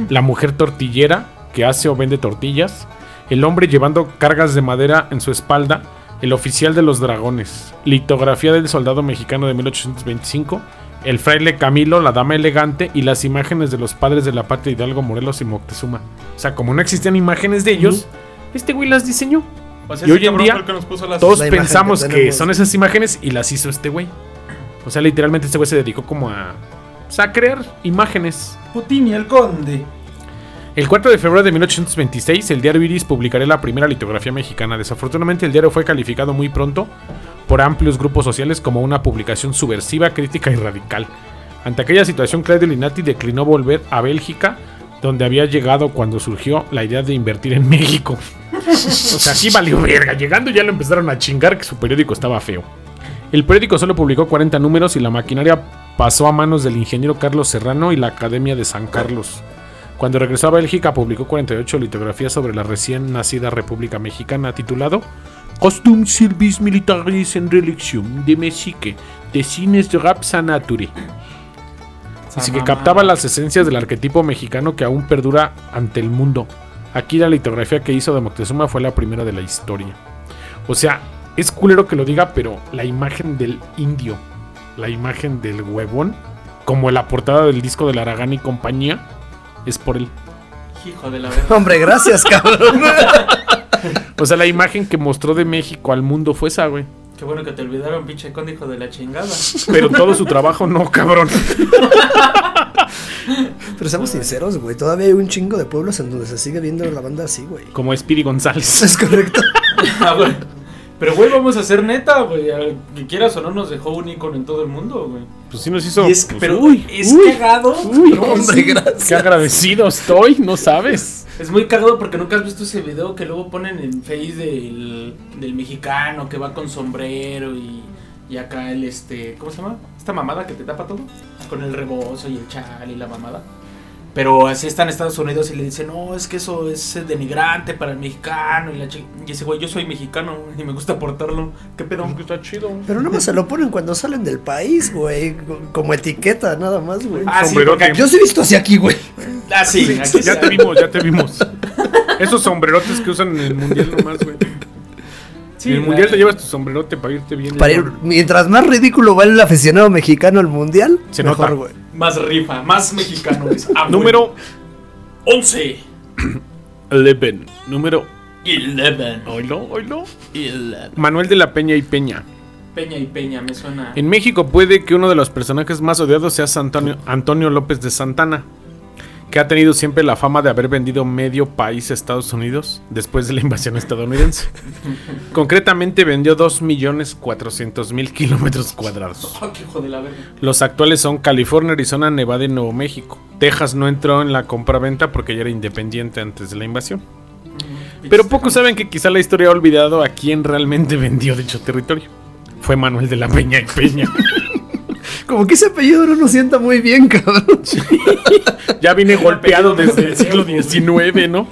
la mujer tortillera que hace o vende tortillas, el hombre llevando cargas de madera en su espalda, el oficial de los dragones, litografía del soldado mexicano de 1825, el fraile Camilo, la dama elegante y las imágenes de los padres de la patria Hidalgo, Morelos y Moctezuma. O sea, como no existían imágenes de ellos, este güey las diseñó. O sea, Y hoy en día, fue el que nos puso las- Todos pensamos que son esas imágenes y las hizo este güey. O sea, literalmente este güey se dedicó como a, pues, a crear imágenes. Putin y el conde. El 4 de febrero de 1826, el diario Iris publicaría la primera litografía mexicana. Desafortunadamente, el diario fue calificado muy pronto por amplios grupos sociales como una publicación subversiva, crítica y radical. Ante aquella situación, Claudio Linati declinó volver a Bélgica, donde había llegado cuando surgió la idea de invertir en México. o sea, aquí valió verga. Llegando ya lo empezaron a chingar que su periódico estaba feo. El periódico solo publicó 40 números y la maquinaria pasó a manos del ingeniero Carlos Serrano y la Academia de San Carlos. Cuando regresó a Bélgica publicó 48 litografías sobre la recién nacida República Mexicana titulado Costume Service Militaris en Religion de Mexique, de Cines de Rap Nature. Así que captaba las esencias del arquetipo mexicano que aún perdura ante el mundo. Aquí la litografía que hizo de Moctezuma fue la primera de la historia. O sea, es culero que lo diga, pero la imagen del indio, la imagen del huevón, como la portada del disco de la Aragán y compañía, es por él. Hijo de la *laughs* verga. Hombre, gracias, cabrón. *laughs* O sea, la imagen que mostró de México al mundo fue esa, güey. Qué bueno que te olvidaron, pinche conde, hijo de la chingada. Pero todo su trabajo no, cabrón. *laughs* Pero seamos sinceros, güey. Todavía hay un chingo de pueblos en donde se sigue viendo la banda así, güey. Como Spiri González. Es correcto. Ah, güey. Pero, güey, vamos a hacer neta, güey. Que quieras o no, nos dejó un icono en todo el mundo, güey. Pues sí nos hizo. Y es, pues, pero uy, es uy, cagado. uy, No, Hombre, sí. gracias. Qué agradecido estoy, no sabes. Es muy cagado porque nunca has visto ese video que luego ponen en Face del, del mexicano que va con sombrero y, y acá el este. ¿Cómo se llama? Esta mamada que te tapa todo. Con el rebozo y el chal y la mamada. Pero así está en Estados Unidos y le dicen, no, es que eso es denigrante para el mexicano. Y, la y ese güey, yo soy mexicano *laughs* y me gusta portarlo. ¿Qué pedo? Está chido. Pero nada más se lo ponen cuando salen del país, güey. co- Como etiqueta, nada más, güey. Ah, sí, porque Yo sí he visto así aquí, güey. Ah, sí, aquí Ya te vimos, ya te vimos. Esos sombrerotes que usan en el mundial nomás, güey. Sí, en el mundial te llevas tu sombrerote para irte bien. Para ir- mientras más ridículo va el aficionado mexicano al mundial, Se mejor, nota. güey. Más rifa, más mexicano. es. Ah, Número bueno. 11. 11. Número. 11. Oilo, oilo. 11. Manuel de la Peña y Peña. Peña y Peña, me suena. En México puede que uno de los personajes más odiados sea Antonio, Antonio López de Santana, que ha tenido siempre la fama de haber vendido medio país a Estados Unidos después de la invasión estadounidense. *laughs* Concretamente vendió 2.400.000 kilómetros cuadrados. *laughs* Los actuales son California, Arizona, Nevada y Nuevo México. Texas no entró en la compraventa porque ya era independiente antes de la invasión. Pero pocos saben que quizá la historia ha olvidado a quién realmente *laughs* vendió dicho territorio. Fue Manuel de la Peña y Peña. Como que ese apellido no nos sienta muy bien, cabrón. Ya vine golpeado desde el siglo XIX, ¿no?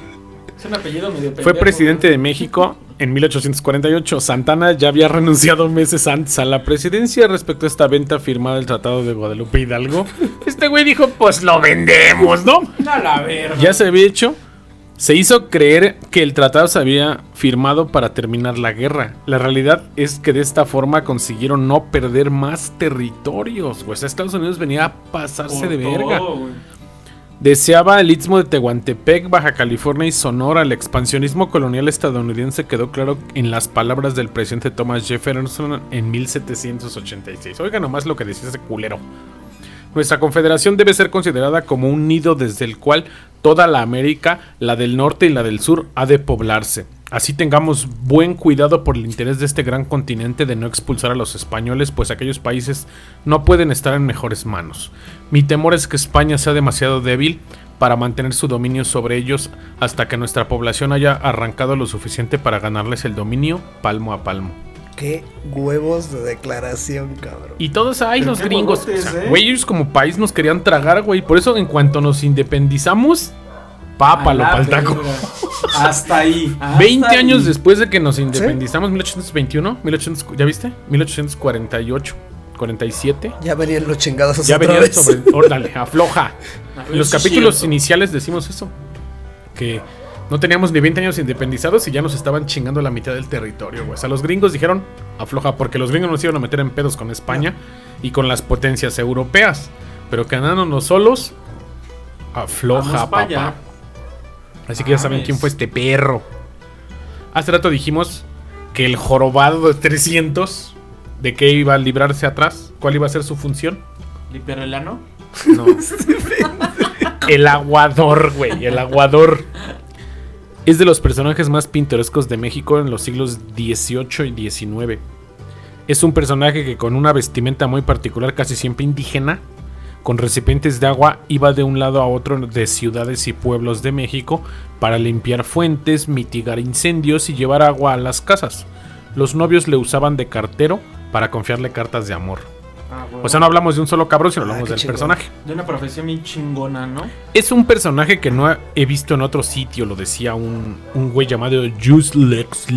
Es un apellido medio Fue pendejo, presidente güey. de México en 1848. Santana ya había renunciado meses antes a la presidencia respecto a esta venta firmada del Tratado de Guadalupe Hidalgo. Este güey dijo, pues lo vendemos, ¿no? A la verga. Ya se había hecho. Se hizo creer que el tratado se había firmado para terminar la guerra. La realidad es que de esta forma consiguieron no perder más territorios. Pues Estados Unidos venía a pasarse Por de verga. Deseaba el istmo de Tehuantepec, Baja California y Sonora. El expansionismo colonial estadounidense quedó claro en las palabras del presidente Thomas Jefferson en 1786. Oiga nomás lo que decía ese culero. Nuestra confederación debe ser considerada como un nido desde el cual toda la América, la del norte y la del sur, ha de poblarse. Así tengamos buen cuidado por el interés de este gran continente de no expulsar a los españoles, pues aquellos países no pueden estar en mejores manos. Mi temor es que España sea demasiado débil para mantener su dominio sobre ellos hasta que nuestra población haya arrancado lo suficiente para ganarles el dominio palmo a palmo. Qué huevos de declaración, cabrón. Y todos ahí los gringos. huevotes, o sea, ¿eh? güey, ellos como país nos querían tragar, güey. Por eso en cuanto nos independizamos, pápalo pa'l taco. Hasta ahí. *laughs* hasta 20 ahí. años después de que nos independizamos, 1821, 1800, ¿ya viste? 1848, 47. Ya venían los chingados Ya otra venía vez. sobre. Órale, afloja. A ver En los capítulos cierto. iniciales decimos eso. Que no teníamos ni 20 años independizados y ya nos estaban chingando la mitad del territorio, güey. O sea, los gringos dijeron afloja porque los gringos nos iban a meter en pedos con España y con las potencias europeas. Pero quedándonos solos, afloja, papá. Así que ya saben quién fue este perro. Hace rato dijimos que el jorobado de 300, ¿de qué iba a librarse atrás? ¿Cuál iba a ser su función? ¿Limpiar el ano? No. *laughs* el aguador, güey. El aguador. Es de los personajes más pintorescos de México en los siglos XVIII y XIX. Es un personaje que con una vestimenta muy particular, casi siempre indígena, con recipientes de agua, iba de un lado a otro de ciudades y pueblos de México para limpiar fuentes, mitigar incendios y llevar agua a las casas. Los novios le usaban de cartero para confiarle cartas de amor. Ah, O sea, no hablamos de un solo cabrón, sino Ah, hablamos del chingón. personaje. De una profesión bien chingona, ¿no? Es un personaje que no he visto en otro sitio, lo decía un, un güey llamado Just Lex.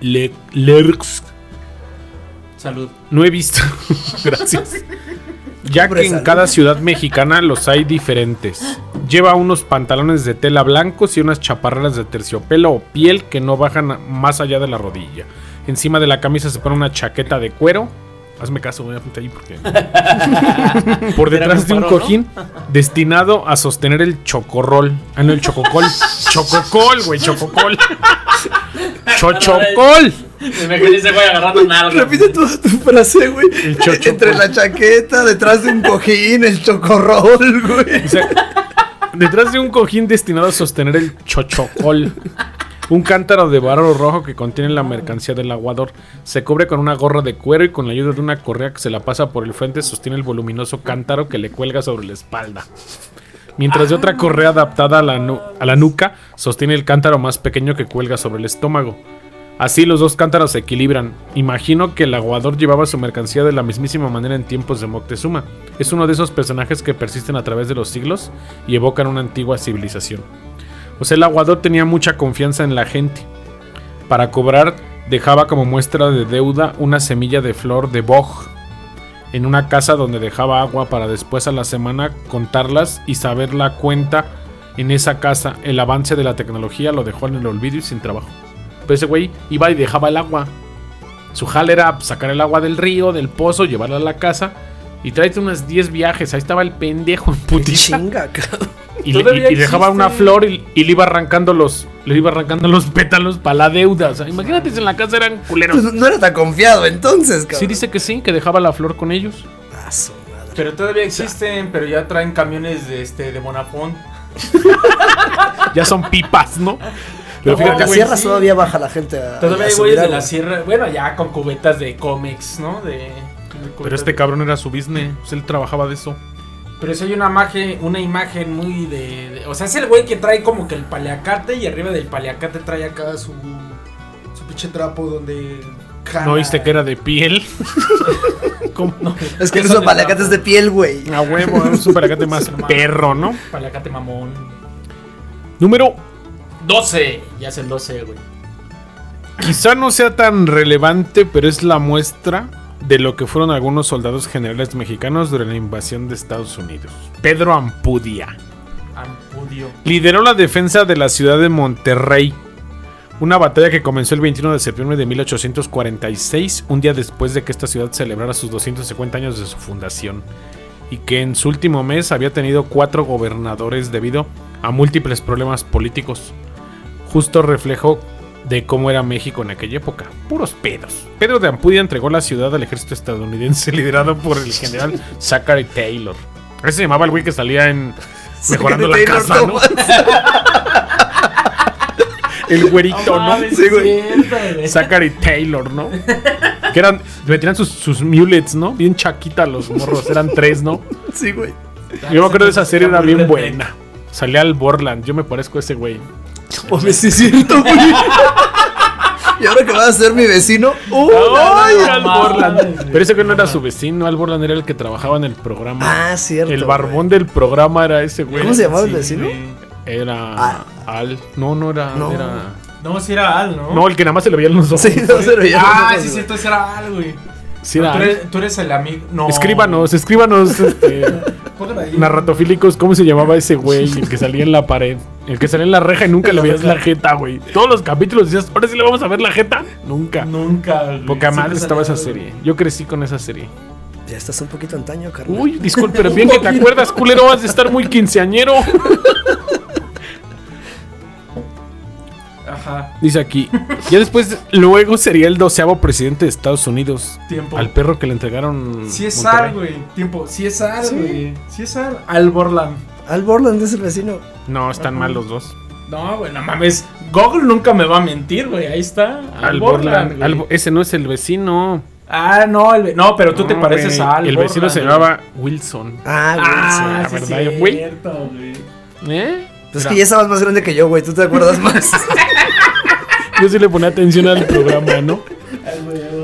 Le- Lerx. Salud. No he visto. *laughs* Gracias. Ya que en cada ciudad mexicana los hay diferentes. Lleva unos pantalones de tela blancos y unas chaparreras de terciopelo o piel que no bajan más allá de la rodilla. Encima de la camisa se pone una chaqueta de cuero. Hazme caso, voy a apuntar ahí porque. *laughs* Por detrás de un un cojín destinado a sostener el chocorrol. Ah, no, el chococol. *laughs* chococol, güey, chococol. *laughs* Chochocol. Me imaginé ese güey agarrando nalgas. Repite toda tu frase, güey. El chocho- Entre la chaqueta, detrás de un cojín, el chocorrol, güey. O sea, detrás de un cojín destinado a sostener el chochocol. Un cántaro de barro rojo que contiene la mercancía del aguador. Se cubre con una gorra de cuero y con la ayuda de una correa que se la pasa por el frente sostiene el voluminoso cántaro que le cuelga sobre la espalda. Mientras de otra correa adaptada a la, nu- a la nuca sostiene el cántaro más pequeño que cuelga sobre el estómago. Así los dos cántaros se equilibran. Imagino que el aguador llevaba su mercancía de la mismísima manera en tiempos de Moctezuma. Es uno de esos personajes que persisten a través de los siglos y evocan una antigua civilización. O sea, el aguador tenía mucha confianza en la gente. Para cobrar, dejaba como muestra de deuda una semilla de flor de boj en una casa donde dejaba agua para después a la semana contarlas y saber la cuenta en esa casa. El avance de la tecnología lo dejó en el olvido y sin trabajo. Pero ese güey iba y dejaba el agua Su jale era sacar el agua del río, del pozo, llevarla a la casa. Y tráete unas 10 viajes. Ahí estaba el pendejo en putiza. Chinga, cabrón. Y, le- Todavía y- y dejaba una flor y, y le iba arrancando los. Le iba arrancando los pétalos para la deuda. O sea, imagínate si en la casa eran culeros. Pues no era tan confiado entonces, cabrón. Sí dice que sí, que dejaba la flor con ellos. Ah, su madre. Pero todavía existen, pero ya traen camiones de este de Bonafont. *laughs* Ya son pipas, ¿no? Pero No, fíjate, En las güey, sierras sí. todavía baja la gente a. Todavía hay güeyes de agua. la sierra, bueno, ya con cubetas de cómics, ¿no? De, de Pero este cabrón era su business. pues él trabajaba de eso. Pero si hay una imagen, una imagen muy de, de- O sea, es el güey que trae como que el paliacate y arriba del paliacate trae acá su. Su pinche trapo donde. ¿No viste que era de piel? *laughs* ¿Cómo? Es que Eso esos de palacates de piel, güey. A huevo, un superacate más perro, ¿no? Paliacate mamón. Número 12. Ya es el 12, güey. Quizá no sea tan relevante, pero es la muestra de lo que fueron algunos soldados generales mexicanos durante la invasión de Estados Unidos. Pedro Ampudia Ampudio. lideró la defensa de la ciudad de Monterrey, una batalla que comenzó el 21 de septiembre de 1846, un día después de que esta ciudad celebrara sus 250 años de su fundación, y que en su último mes había tenido cuatro gobernadores debido a múltiples problemas políticos. Justo reflejo de cómo era México en aquella época. Puros pedos. Pedro de Ampudia entregó la ciudad al ejército estadounidense *laughs* liderado por el general Zachary Taylor. Ese se llamaba el güey que salía en Mejorando la Taylor casa, ¿no? *laughs* El güerito, ¿no? Sí, güey. Zachary Taylor, ¿no? Que eran, metían sus, sus mulets, ¿no? Bien chaquita los morros, eran tres, ¿no? Sí, güey. Yo me acuerdo de esa serie, era bien buena. Salía al Borland, yo me parezco a ese güey. *laughs* Pues sí, es cierto, güey. *laughs* Y ahora que va a ser mi vecino. ¡Uh! ¡Ay, Al mames, Borland! Pero ese güey no era su vecino, Al Borland era el que trabajaba en el programa. Ah, cierto. el barbón del programa era ese güey. ¿Cómo se llamaba el Sí, vecino? Era Ah. Al. No, no era. No. era... No, si era Al, ¿no? No, el que nada más se le veían los ojos. Sí, no se lo veía Ah, los ojos, sí, güey. cierto, ese era Al, güey. Sí tú, Al. eres, tú eres el amigo. No. Escríbanos, escríbanos, este, *laughs* narratofílicos, ¿cómo se llamaba ese güey? El que salía en la pared. El que salía en la reja y nunca le veías la *laughs* jeta, güey. Todos los capítulos decías, ¿ahora sí le vamos a ver la jeta? Nunca. Nunca, güey. Poca madre estaba esa serie. Yo crecí con esa serie. Ya estás un poquito antaño, carnal. Uy, disculpe, pero *laughs* bien que te acuerdas, culero, has de estar muy quinceañero. Ajá. Dice aquí. Ya después, luego sería el doceavo presidente de Estados Unidos. Tiempo. Al perro que le entregaron. Sí es güey. Tiempo. Sí es güey. Sí es. Al Borland. Al Borland es el vecino. No, están Ajá. mal los dos. No, güey, no mames. Google nunca me va a mentir, güey. Ahí está. Al Borland, Borland. güey. Al- ese no es el vecino. Ah, no, el no, pero tú te pareces güey. a Al El vecino se güey. llamaba Wilson. Ah, güey. Ah, la sí, verdad, es güey. cierto, güey. ¿Eh? sí. Es que ya estabas más grande que yo, güey. Tú te acuerdas más. *laughs* Yo sí le ponía atención al programa, ¿no?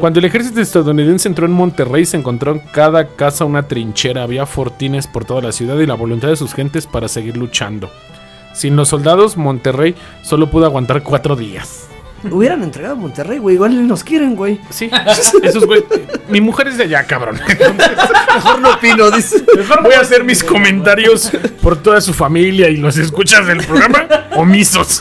Cuando el ejército estadounidense entró en Monterrey, se encontró en cada casa una trinchera. Había fortines por toda la ciudad y la voluntad de sus gentes para seguir luchando. Sin los soldados, Monterrey solo pudo aguantar cuatro días. Hubieran entregado a Monterrey, güey. Igual nos quieren, güey. Sí, *laughs* esos güey. Mi mujer es de allá, cabrón. Mejor no opino, dice. Voy a hacer mis comentarios por toda su familia y los escuchas del programa omisos.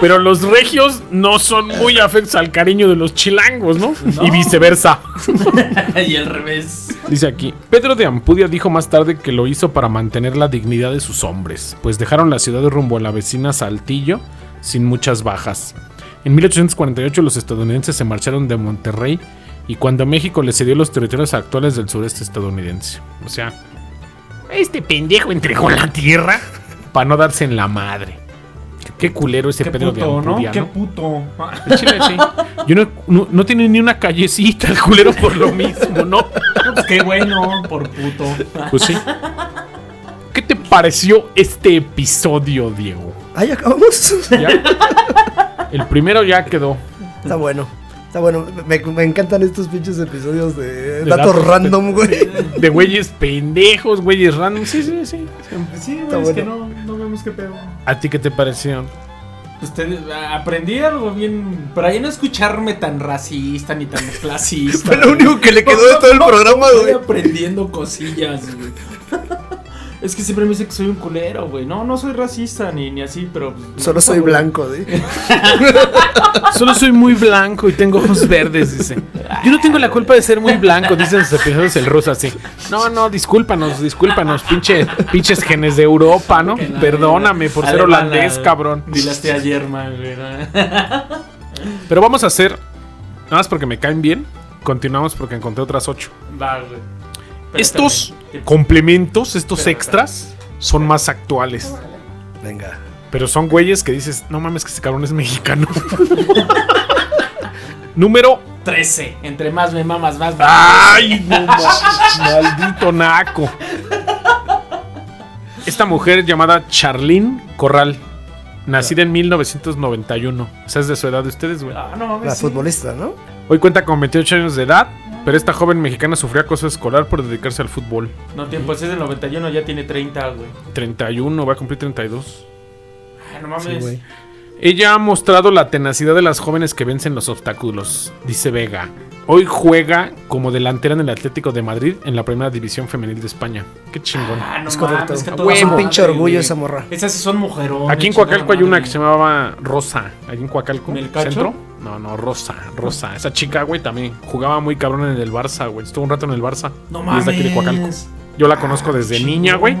Pero los regios no son muy afectos al cariño de los chilangos, ¿no? Y viceversa. *laughs* y al revés. Dice aquí, Pedro de Ampudia dijo más tarde que lo hizo para mantener la dignidad de sus hombres, pues dejaron la ciudad rumbo a la vecina Saltillo sin muchas bajas. En 1848 los estadounidenses se marcharon de Monterrey y cuando México le cedió los territorios actuales del sureste estadounidense. O sea, este pendejo entregó la tierra para no darse en la madre. Qué culero ese Qué Pedro de puto, ¿no? Ampudia, Qué puto. Chile, sí. Yo no, no, no tiene ni una callecita el culero por lo mismo, ¿no? Pues qué bueno, por puto. Pues sí. ¿Qué te pareció este episodio, Diego? Ahí acabamos. ¿Ya? El primero ya quedó. Está bueno. Está bueno. Me, me encantan estos pinches episodios de, De datos datos random, güey. De güeyes pendejos, güeyes random. Sí, sí, sí. Sí, Está güey, es que bueno. no, no vemos qué pedo. ¿A ti qué te pareció? Usted, aprendí algo bien. Por ahí no escucharme tan racista ni tan *laughs* clasista. Fue lo único que le quedó de todo el programa, Estoy güey. aprendiendo cosillas, güey. Es que siempre me dice que soy un culero, güey. No, no soy racista ni, ni así, pero. pues, Solo no, soy güey. blanco, ¿sí? *laughs* Solo soy muy blanco y tengo ojos verdes, dice. Yo no tengo la culpa de ser muy blanco, dicen los episodios el ruso así. No, no, discúlpanos, discúlpanos, pinche, pinches genes de Europa, ¿no? La- Perdóname por ser holandés, cabrón. Dilaste ayer, man, güey. ¿no? *laughs* Pero vamos a hacer, nada más porque me caen bien, continuamos porque encontré otras ocho. Va, güey. Pero Estos complementos, estos extras, son más actuales. Venga. Pero son güeyes que dices, no mames que ese cabrón es mexicano. *laughs* Número 13. Entre más me mamas, más. me- ¡Ay, no mames! Maldito naco. Esta mujer llamada Charlene Corral, nacida en 1991. O sea, es de su edad de ustedes, güey. Ah, no mames. La sí. futbolista, ¿no? Hoy cuenta con 28 años de edad, pero esta joven mexicana sufrió acoso escolar por dedicarse al fútbol. No, tiempo, ese es del 91, ya tiene 30, güey. 31, va a cumplir 32. Ay, no mames. Sí, güey. Ella ha mostrado la tenacidad de las jóvenes que vencen los obstáculos, dice Vega. Hoy juega como delantera en el Atlético de Madrid en la primera división femenil de España. Qué chingón. Ah, no Es correcto. mames, que Ah, un pinche orgullo esa morra. Esas sí son mujerones. Aquí en Coacalco hay una que se llamaba Rosa. Aquí en Coacalco. ¿En el cacho? ¿Centro? No, no, Rosa, Rosa. Esa chica, güey, también jugaba muy cabrón en el Barça, güey. Estuvo un rato en el Barça. No es mames. de aquí de Coacalco. Yo la conozco desde niña, güey.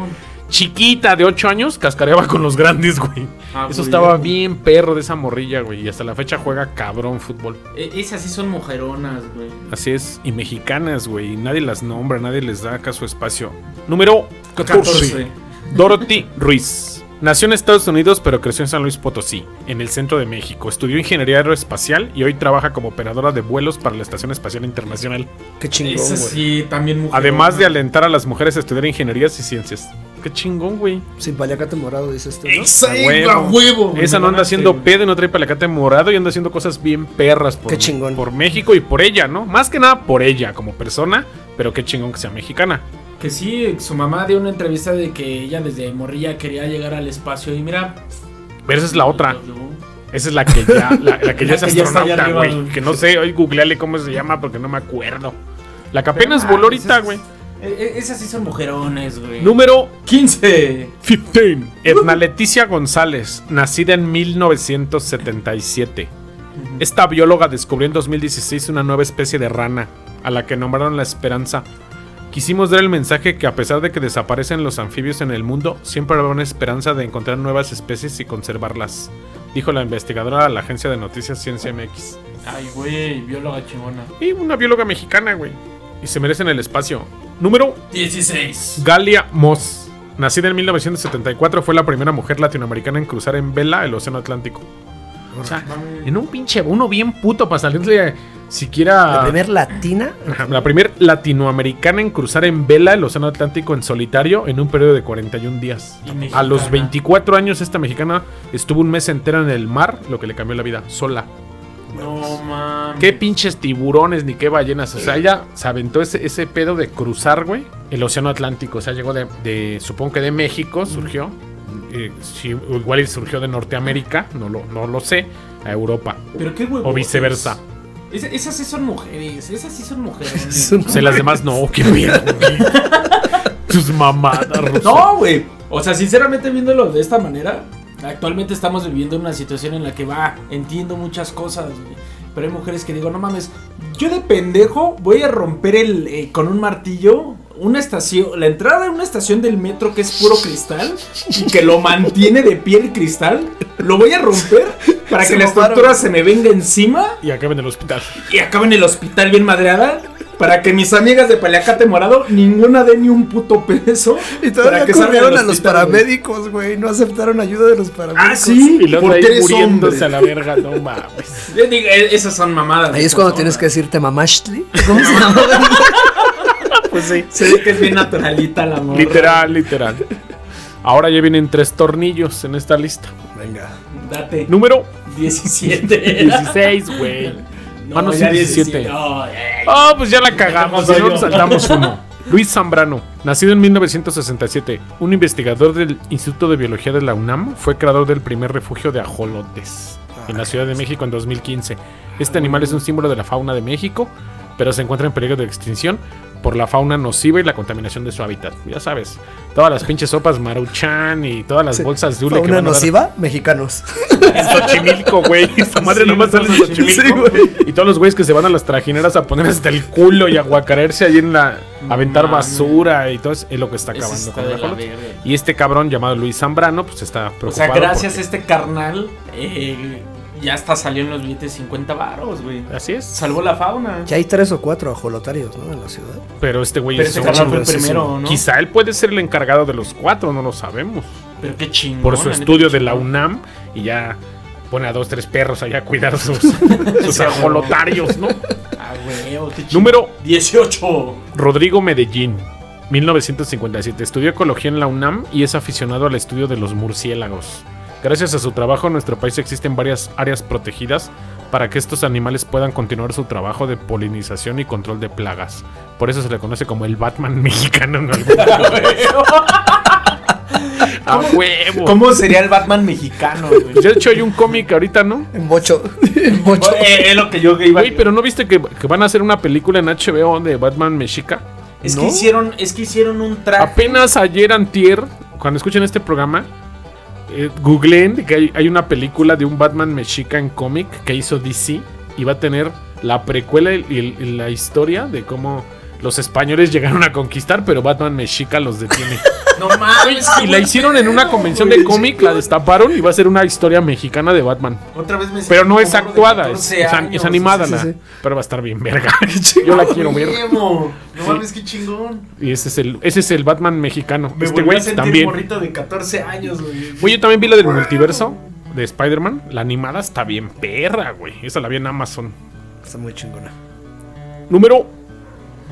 Chiquita, de 8 años, cascareaba con los grandes, güey. Ah, Eso güey. estaba bien perro de esa morrilla, güey. Y hasta la fecha juega cabrón fútbol. E- Esas sí son mujeronas, güey. Así es. Y mexicanas, güey. y Nadie las nombra, nadie les da acá su espacio. Número 14. Dorothy Ruiz. Nació en Estados Unidos, pero creció en San Luis Potosí, en el centro de México. Estudió ingeniería aeroespacial y hoy trabaja como operadora de vuelos para la Estación Espacial Internacional. Qué chingón, sí, también mujeronas. Además de alentar a las mujeres a estudiar ingenierías y ciencias. Qué chingón, güey. Sin paliacate morado, dices tú, ¿no? Esa, A huevo. a huevo. Esa no anda ganaste, haciendo pedo y no trae palacate morado y anda haciendo cosas bien perras por, Qué chingón. por México y por ella, ¿no? Más que nada por ella como persona, pero qué chingón que sea mexicana. Que sí, su mamá dio una entrevista de que ella desde morrilla quería llegar al espacio y mira. Pero esa es la otra. Esa es la que ya, la, la que *laughs* ya es que astronauta, güey. Que no sé, hoy googleale cómo se llama porque no me acuerdo. La que apenas Pero, voló ah, ahorita, güey. Eh, eh, Esas sí son mujerones, güey. Número 15. 15. *laughs* Edna Leticia González, nacida en 1977. Esta bióloga descubrió en 2016 una nueva especie de rana, a la que nombraron la Esperanza. Quisimos dar el mensaje que a pesar de que desaparecen los anfibios en el mundo, siempre habrá una esperanza de encontrar nuevas especies y conservarlas, dijo la investigadora a la agencia de noticias Ciencia MX. Ay, güey, bióloga chingona. Y una bióloga mexicana, güey. Y se merecen el espacio. Número 16. Galia Moss. Nacida en 1974, fue la primera mujer latinoamericana en cruzar en vela el Océano Atlántico. O sea, en un pinche, uno bien puto para salirle siquiera... La primer latina. La primer latinoamericana en cruzar en vela el Océano Atlántico en solitario en un periodo de 41 días. A los 24 años esta mexicana estuvo un mes entero en el mar, lo que le cambió la vida, sola. No mames. Qué pinches tiburones ni qué ballenas. O sea, ella se aventó ese, ese pedo de cruzar, güey, el Océano Atlántico. O sea, llegó de, de- supongo que de México, surgió. Eh, sí, igual surgió de Norteamérica, no lo, no lo sé, a Europa. Pero qué huevos. O viceversa. Es- esas sí son mujeres. Esas sí son mujeres. *laughs* O sea, las demás no, qué miedo, güey. *laughs* Tus mamadas, Rosa. No, güey. O sea, sinceramente viéndolo de esta manera, actualmente estamos viviendo una situación en la que va, entiendo muchas cosas. Pero hay mujeres que digo, no mames, yo de pendejo voy a romper el eh, con un martillo una estación, la entrada de una estación del metro que es puro cristal y que lo mantiene de pie el cristal, lo voy a romper para Se que la estructura se me venga encima Y acá en el hospital. y acabe en el hospital bien madreada. Para que mis amigas de Paliacate Morado ninguna dé ni un puto peso. Y para todavía que salgan corrieron a los paramédicos, güey. No aceptaron ayuda de los paramédicos. Ah, sí. Y luego porque ahí eres muriéndose hombre. a la verga, no mames. *laughs* Yo digo, eh, esas son mamadas. Ahí es cuando tienes que decirte mamashli. ¿Cómo se llama? *laughs* Pues sí. Se ve que es bien naturalita la morra. Literal, literal. Ahora ya vienen tres tornillos en esta lista. Venga. Date. Número 17. 16, güey. No, Ah, no, ya sí, 17. 17. No, eh. Ah, pues ya la cagamos, si no saltamos uno. *laughs* Luis Zambrano, nacido en 1967, un investigador del Instituto de Biología de la UNAM, fue creador del primer refugio de ajolotes en la Ciudad de México en 2015. Este animal es un símbolo de la fauna de México, pero se encuentra en peligro de extinción por la fauna nociva y la contaminación de su hábitat. Ya sabes, todas las pinches sopas maruchan y todas las Sí. bolsas de hule que ¿Fauna van a dar- nociva? Mexicanos. *laughs* en Xochimilco, güey. *laughs* Esta madre Sí, nomás sale en Xochimilco. y todos los güeyes que se van a las trajineras a poner hasta el culo y a guacarearse ahí en la. Aventar basura y todo eso es lo que está acabando está con la verga. Y este cabrón llamado Luis Zambrano, pues está O preocupado. sea, gracias a este carnal, eh, ya hasta salió en los billetes 50 varos, güey. Así es. Salvó la fauna. Ya hay tres o cuatro ajolotarios, ¿no? En la ciudad. Pero este güey es fue el primero, ¿no? Quizá él puede ser el encargado de los cuatro, no lo sabemos. Pero qué chingón. Por su estudio qué de la. UNAM y ya pone a dos, tres perros allá a cuidar sus, *laughs* sus ajolotarios, ¿no? Ah, güey, qué chingón. Número 18. Rodrigo Medellín, 1957. Estudió ecología en la UNAM y es aficionado al estudio de los murciélagos. Gracias a su trabajo en nuestro país existen varias áreas protegidas para que estos animales puedan continuar su trabajo de polinización y control de plagas. Por eso se le conoce como el Batman *laughs* mexicano. ¿no? *laughs* ¡A huevo! ¿Cómo sería el Batman mexicano, güey? De hecho hay un cómic ahorita, ¿no? En bocho. *laughs* en bocho. Eh, es lo que yo iba Güey, pero ¿no viste que, que van a hacer una película en HBO de Batman mexica? Es ¿No? que hicieron, es que hicieron un traje. Apenas ayer antier, cuando escuchen este programa, eh, googleen que hay, una película de un Batman mexica en cómic que hizo DC y va a tener la precuela y- y la historia de cómo los españoles llegaron a conquistar, pero Batman mexica los detiene. *laughs* No mames. y la hicieron en una convención de cómic, la destaparon y va a ser una historia mexicana de Batman. Otra vez me Pero no es actuada, es, 14 es es animada, sí, la- sí, sí. pero va a estar bien verga. *laughs* Yo la quiero ver. No mames, qué chingón. Y ese es el, ese es el Batman mexicano. Me este güey también. morrito de 14 años, güey. Güey, yo también vi la del multiverso de Spider-Man. La animada está bien perra, güey. Esa la vi en Amazon. Está muy chingona. Número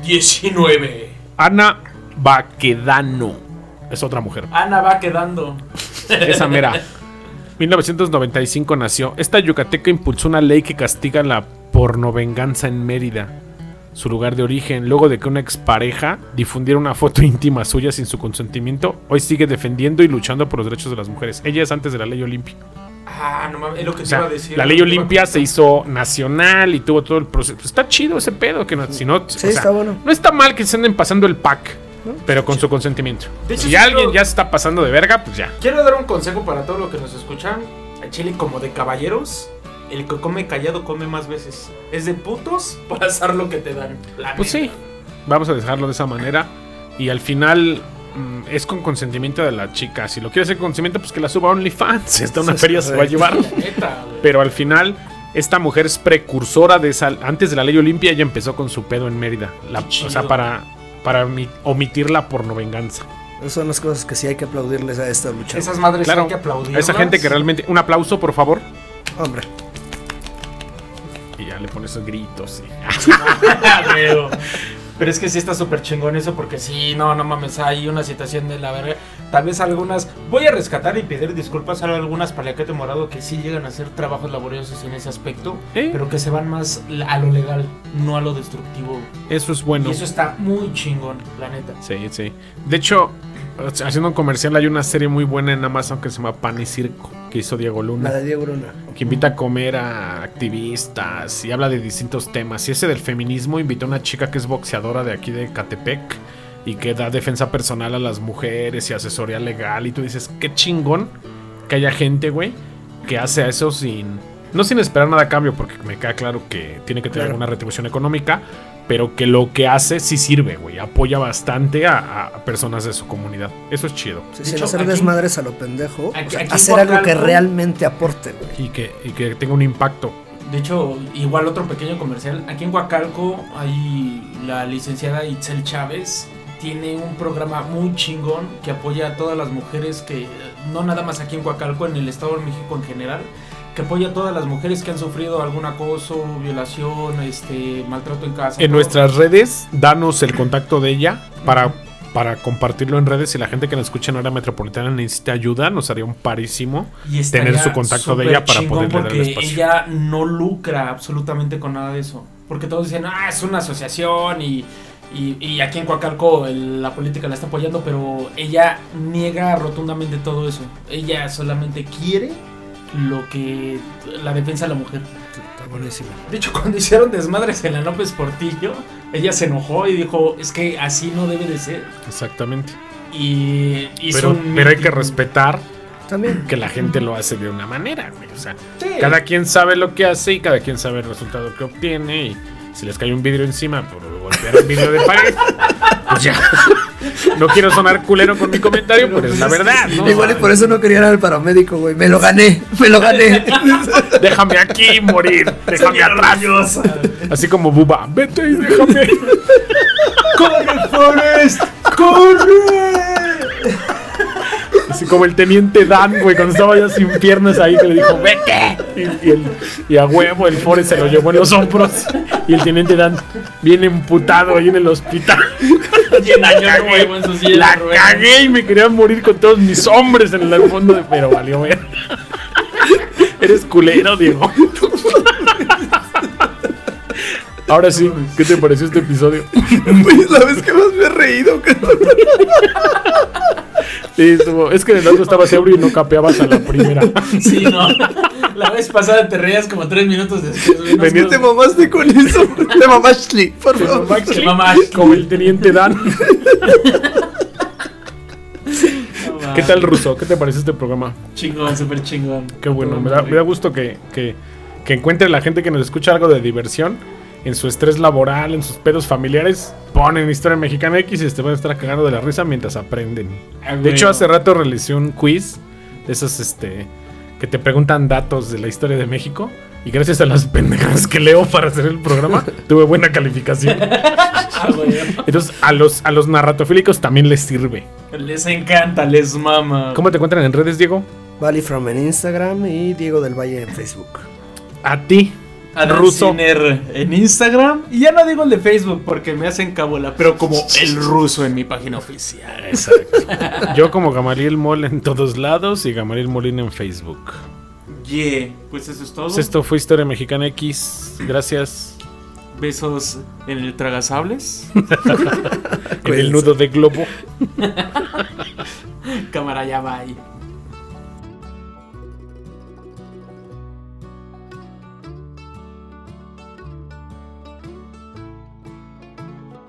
19. Ana Baquedano. Es otra mujer. Ana va quedando. Esa mera. 1995 nació. Esta yucateca impulsó una ley que castiga la pornovenganza en Mérida, su lugar de origen. Luego de que una expareja difundiera una foto íntima suya sin su consentimiento, hoy sigue defendiendo y luchando por los derechos de las mujeres. Ella es antes de la ley Olimpia. Ah, no mames, es lo que O te iba a decir. la ley Olimpia se hizo nacional y tuvo todo el proceso. Pues está chido ese pedo, que no, si no, Sí, o sea, está bueno. no está mal que se anden pasando el pack, pero con su consentimiento. De hecho, si alguien ya se está pasando de verga, pues ya. Quiero dar un consejo para todos los que nos escuchan. A Chile como de caballeros. El que come callado come más veces. Es de putos pasar *laughs* lo que te dan. La Pues neta. sí, vamos a dejarlo de esa manera. Y al final es con consentimiento de la chica. Si lo quiere hacer con consentimiento, pues que la suba a OnlyFans. *laughs* Esta una feria se va a llevar. Pero al final, esta mujer es precursora de esa. Antes de la ley Olimpia, ella empezó con su pedo en Mérida. La- o sea, para, para omi- omitir la pornovenganza. Esas son las cosas que sí hay que aplaudirles a esta lucha. Esas madres Claro, hay que aplaudir. a esa gente que realmente. Un aplauso, por favor. Hombre. Y ya le pones esos gritos. sí. *laughs* *laughs* Pero, es que sí está súper chingón eso porque sí, no, no mames, hay una situación de la verga. Tal vez algunas, voy a rescatar y pedir disculpas a algunas paliacate morado que sí llegan a hacer trabajos laboriosos en ese aspecto, ¿Eh? pero que se van más a lo legal, no a lo destructivo. Eso es bueno. Y eso está muy chingón, la neta. Sí, sí. De hecho, haciendo un comercial, hay una serie muy buena en Amazon que se llama Pan y Circo, que hizo Diego Luna. La de Diego Luna. que invita a comer a activistas y habla de distintos temas. Y ese del feminismo invitó a una chica que es boxeadora de aquí de Catepec y que da defensa personal a las mujeres y asesoría legal. Y tú dices, qué chingón que haya gente, güey, que hace eso sin... No sin esperar nada a cambio, porque me queda claro que tiene que tener Claro. alguna retribución económica, pero que lo que hace sí sirve, güey. Apoya bastante a, a personas de su comunidad. Eso es chido. Sí, De sin hecho, hacer aquí- desmadres a lo pendejo. aquí- aquí hacer algo que realmente aporte, güey. Y que, y que tenga un impacto. De hecho, igual otro pequeño comercial. Aquí en Huacalco hay la licenciada Itzel Chávez. Tiene un programa muy chingón que apoya a todas las mujeres que, eh, no nada más aquí en Huacalco, en el Estado de México en general, que apoya a todas las mujeres que han sufrido algún acoso, violación, este, maltrato en casa. En todo. nuestras redes, danos el contacto de ella para, para compartirlo en redes. Si la gente que nos escucha en área metropolitana necesita ayuda, nos haría un parísimo. Y tener su contacto de ella para poderle dar el espacio. ella no lucra absolutamente con nada de eso. Porque todos dicen, ah, es una asociación y, y, y aquí en Coacalco el- la política la está apoyando, pero ella niega rotundamente todo eso. Ella solamente quiere lo que la defensa de la mujer. Está buenísimo. De hecho, *laughs* cuando hicieron desmadres en la López Portillo, ella se enojó y dijo, es que así no debe de ser. Exactamente. Y hizo Pero, un pero hay que respetar También. que la gente lo hace de una manera, güey. O sea, Sí. cada quien sabe lo que hace y cada quien sabe el resultado que obtiene. Y si les cae un vidrio encima por golpear un vidrio de pared, pues ya. No quiero sonar culero con mi comentario, pero, es la verdad, ¿no? Igual y por eso no quería ir al paramédico, güey. Me lo gané, me lo gané. Déjame aquí morir, déjame atrás. Así como Buba, vete y déjame. ¡Corre, Forrest! ¡Corre! Así como el teniente Dan, güey, cuando estaba ya sin piernas ahí, que le dijo, vete. Y, y el- y a huevo el Forrest se lo llevó en los hombros. Y el teniente Dan, bien emputado ahí en el hospital. *laughs* Silla de La cagué y me quería morir con todos mis hombres en el fondo, de, pero valió ver. *laughs* Eres culero, Diego. Ahora sí, ¿qué te pareció este episodio? Güey, es la vez que más me he reído, cabrón. Sí, estuvo- es que en el otro estabas ebrio y no capeabas a la primera. *laughs* Sí, no. La vez pasada te reías como tres minutos después. Venía Te mamaste con eso. *laughs* Te mamaste, por favor. Te mamaste. Como el teniente Dan. *laughs* no, ¿Qué tal, Ruso? ¿Qué te pareció este programa? Chingón, súper chingón. Qué bueno, da, me da gusto que, que, que encuentre la gente que nos escucha algo de diversión en su estrés laboral, en sus pedos familiares. Ponen Historia Mexicana X y se van a estar cagando de la risa mientras aprenden. Ah, De hecho, hace rato realicé un quiz de esos este, que te preguntan datos de la historia de México. Y gracias a las pendejadas que leo para hacer el programa, *laughs* tuve buena calificación. *laughs* Ah. Entonces, a los, a los narratofílicos también les sirve. Les encanta, les mama. ¿Cómo te encuentran en redes, Diego? Valley From en Instagram y Diego del Valle en Facebook. A ti, Adán Ruso. Ciner en Instagram. Y ya no digo el de Facebook porque me hacen cabola, pero como el ruso en mi página oficial. Exacto. *laughs* Yo como Gamaliel Mol en todos lados y Gamaliel Molina en Facebook. Yeah, pues eso es todo. Pues esto fue Historia Mexicana X. Gracias. Besos en el tragasables. *laughs* En el nudo de globo. *laughs* Cámara, ya bye.